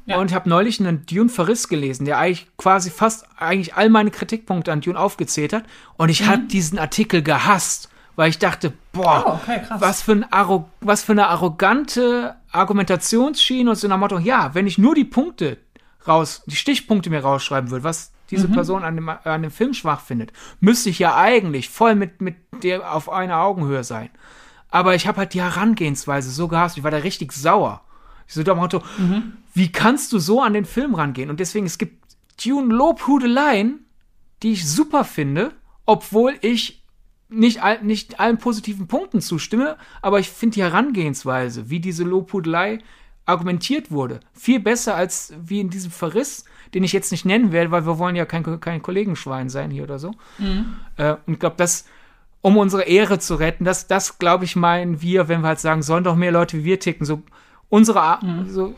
Ja. Und ich habe neulich einen Dune-Verriss gelesen, der eigentlich quasi fast eigentlich all meine Kritikpunkte an Dune aufgezählt hat. Und ich Mhm. hab diesen Artikel gehasst, weil ich dachte, boah, Oh, okay, was für, ein Arro was für eine arrogante Argumentationsschiene und so nach Motto, ja, wenn ich nur die Punkte raus, die Stichpunkte mir rausschreiben würde, was diese Person an dem, an dem Film schwach findet, müsste ich ja eigentlich voll mit, mit der auf einer Augenhöhe sein. Aber ich habe halt die Herangehensweise so gehasst, ich war da richtig sauer. Ich so dem Motto, wie kannst du so an den Film rangehen? Und deswegen, es gibt Dune Lobhudeleien, die ich super finde, obwohl ich nicht, all, nicht allen positiven Punkten zustimme, aber ich finde die Herangehensweise, wie diese Lobhudelei argumentiert wurde, viel besser als wie in diesem Verriss, den ich jetzt nicht nennen werde, weil wir wollen ja kein, kein Kollegenschwein sein hier oder so. Äh, und ich glaube, das, um unsere Ehre zu retten, das, das glaube ich, meinen wir, wenn wir halt sagen, sollen doch mehr Leute wie wir ticken, so unsere, Ar- so,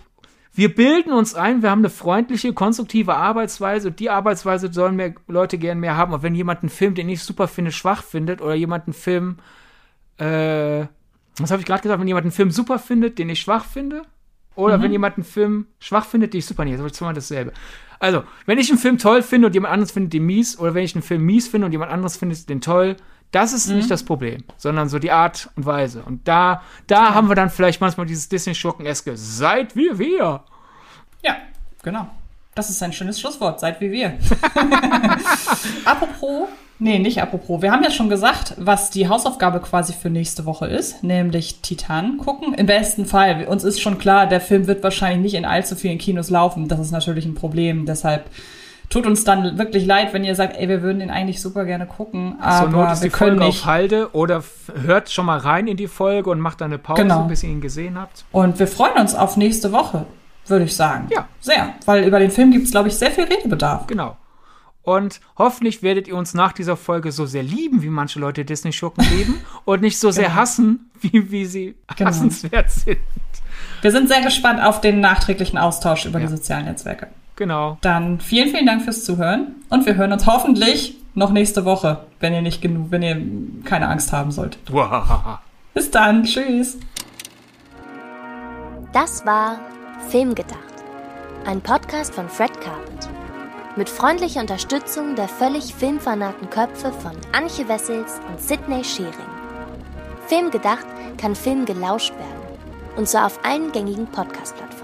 wir bilden uns ein, wir haben eine freundliche, konstruktive Arbeitsweise. Und die Arbeitsweise sollen mehr Leute gern mehr haben. Und wenn jemand einen Film, den ich super finde, schwach findet oder jemand einen Film, äh, was habe ich gerade gesagt, wenn jemand einen Film super findet, den ich schwach finde, oder wenn jemand einen Film schwach findet, den ich super nicht, das ist zweimal dasselbe. Also, wenn ich einen Film toll finde und jemand anderes findet den mies, oder wenn ich einen Film mies finde und jemand anderes findet den toll, das ist nicht das Problem, sondern so die Art und Weise. Und da, da haben wir dann vielleicht manchmal dieses Disney-Schurken-eske, seid wie wir. Ja, genau. Das ist ein schönes Schlusswort. Seid wie wir. apropos, nee, nicht apropos. Wir haben ja schon gesagt, was die Hausaufgabe quasi für nächste Woche ist, nämlich Titan gucken. Im besten Fall. Uns ist schon klar, der Film wird wahrscheinlich nicht in allzu vielen Kinos laufen. Das ist natürlich ein Problem. Deshalb tut uns dann wirklich leid, wenn ihr sagt, ey, wir würden den eigentlich super gerne gucken, Zur aber Not ist wir die können Folge nicht. auf Halde oder hört schon mal rein in die Folge und macht dann eine Pause, Genau. bis ihr ihn gesehen habt. Und wir freuen uns auf nächste Woche, würde ich sagen. Ja. Sehr, weil über den Film gibt es, glaube ich, sehr viel Redebedarf. Genau. Und hoffentlich werdet ihr uns nach dieser Folge so sehr lieben, wie manche Leute Disney-Schurken lieben und nicht so sehr Genau. hassen, wie, wie sie Genau. hassenswert sind. Wir sind sehr gespannt auf den nachträglichen Austausch über Ja. die sozialen Netzwerke. Genau. Dann vielen, vielen Dank fürs Zuhören und wir hören uns hoffentlich noch nächste Woche, wenn ihr nicht genug, wenn ihr keine Angst haben solltet. Wow. Bis dann, tschüss. Das war Filmgedacht, ein Podcast von Fred Carpet. Mit freundlicher Unterstützung der völlig filmfanaten Köpfe von Anche Wessels und Sidney Schering. Filmgedacht kann Film gelauscht werden. Und zwar auf allen gängigen Podcast-Plattformen.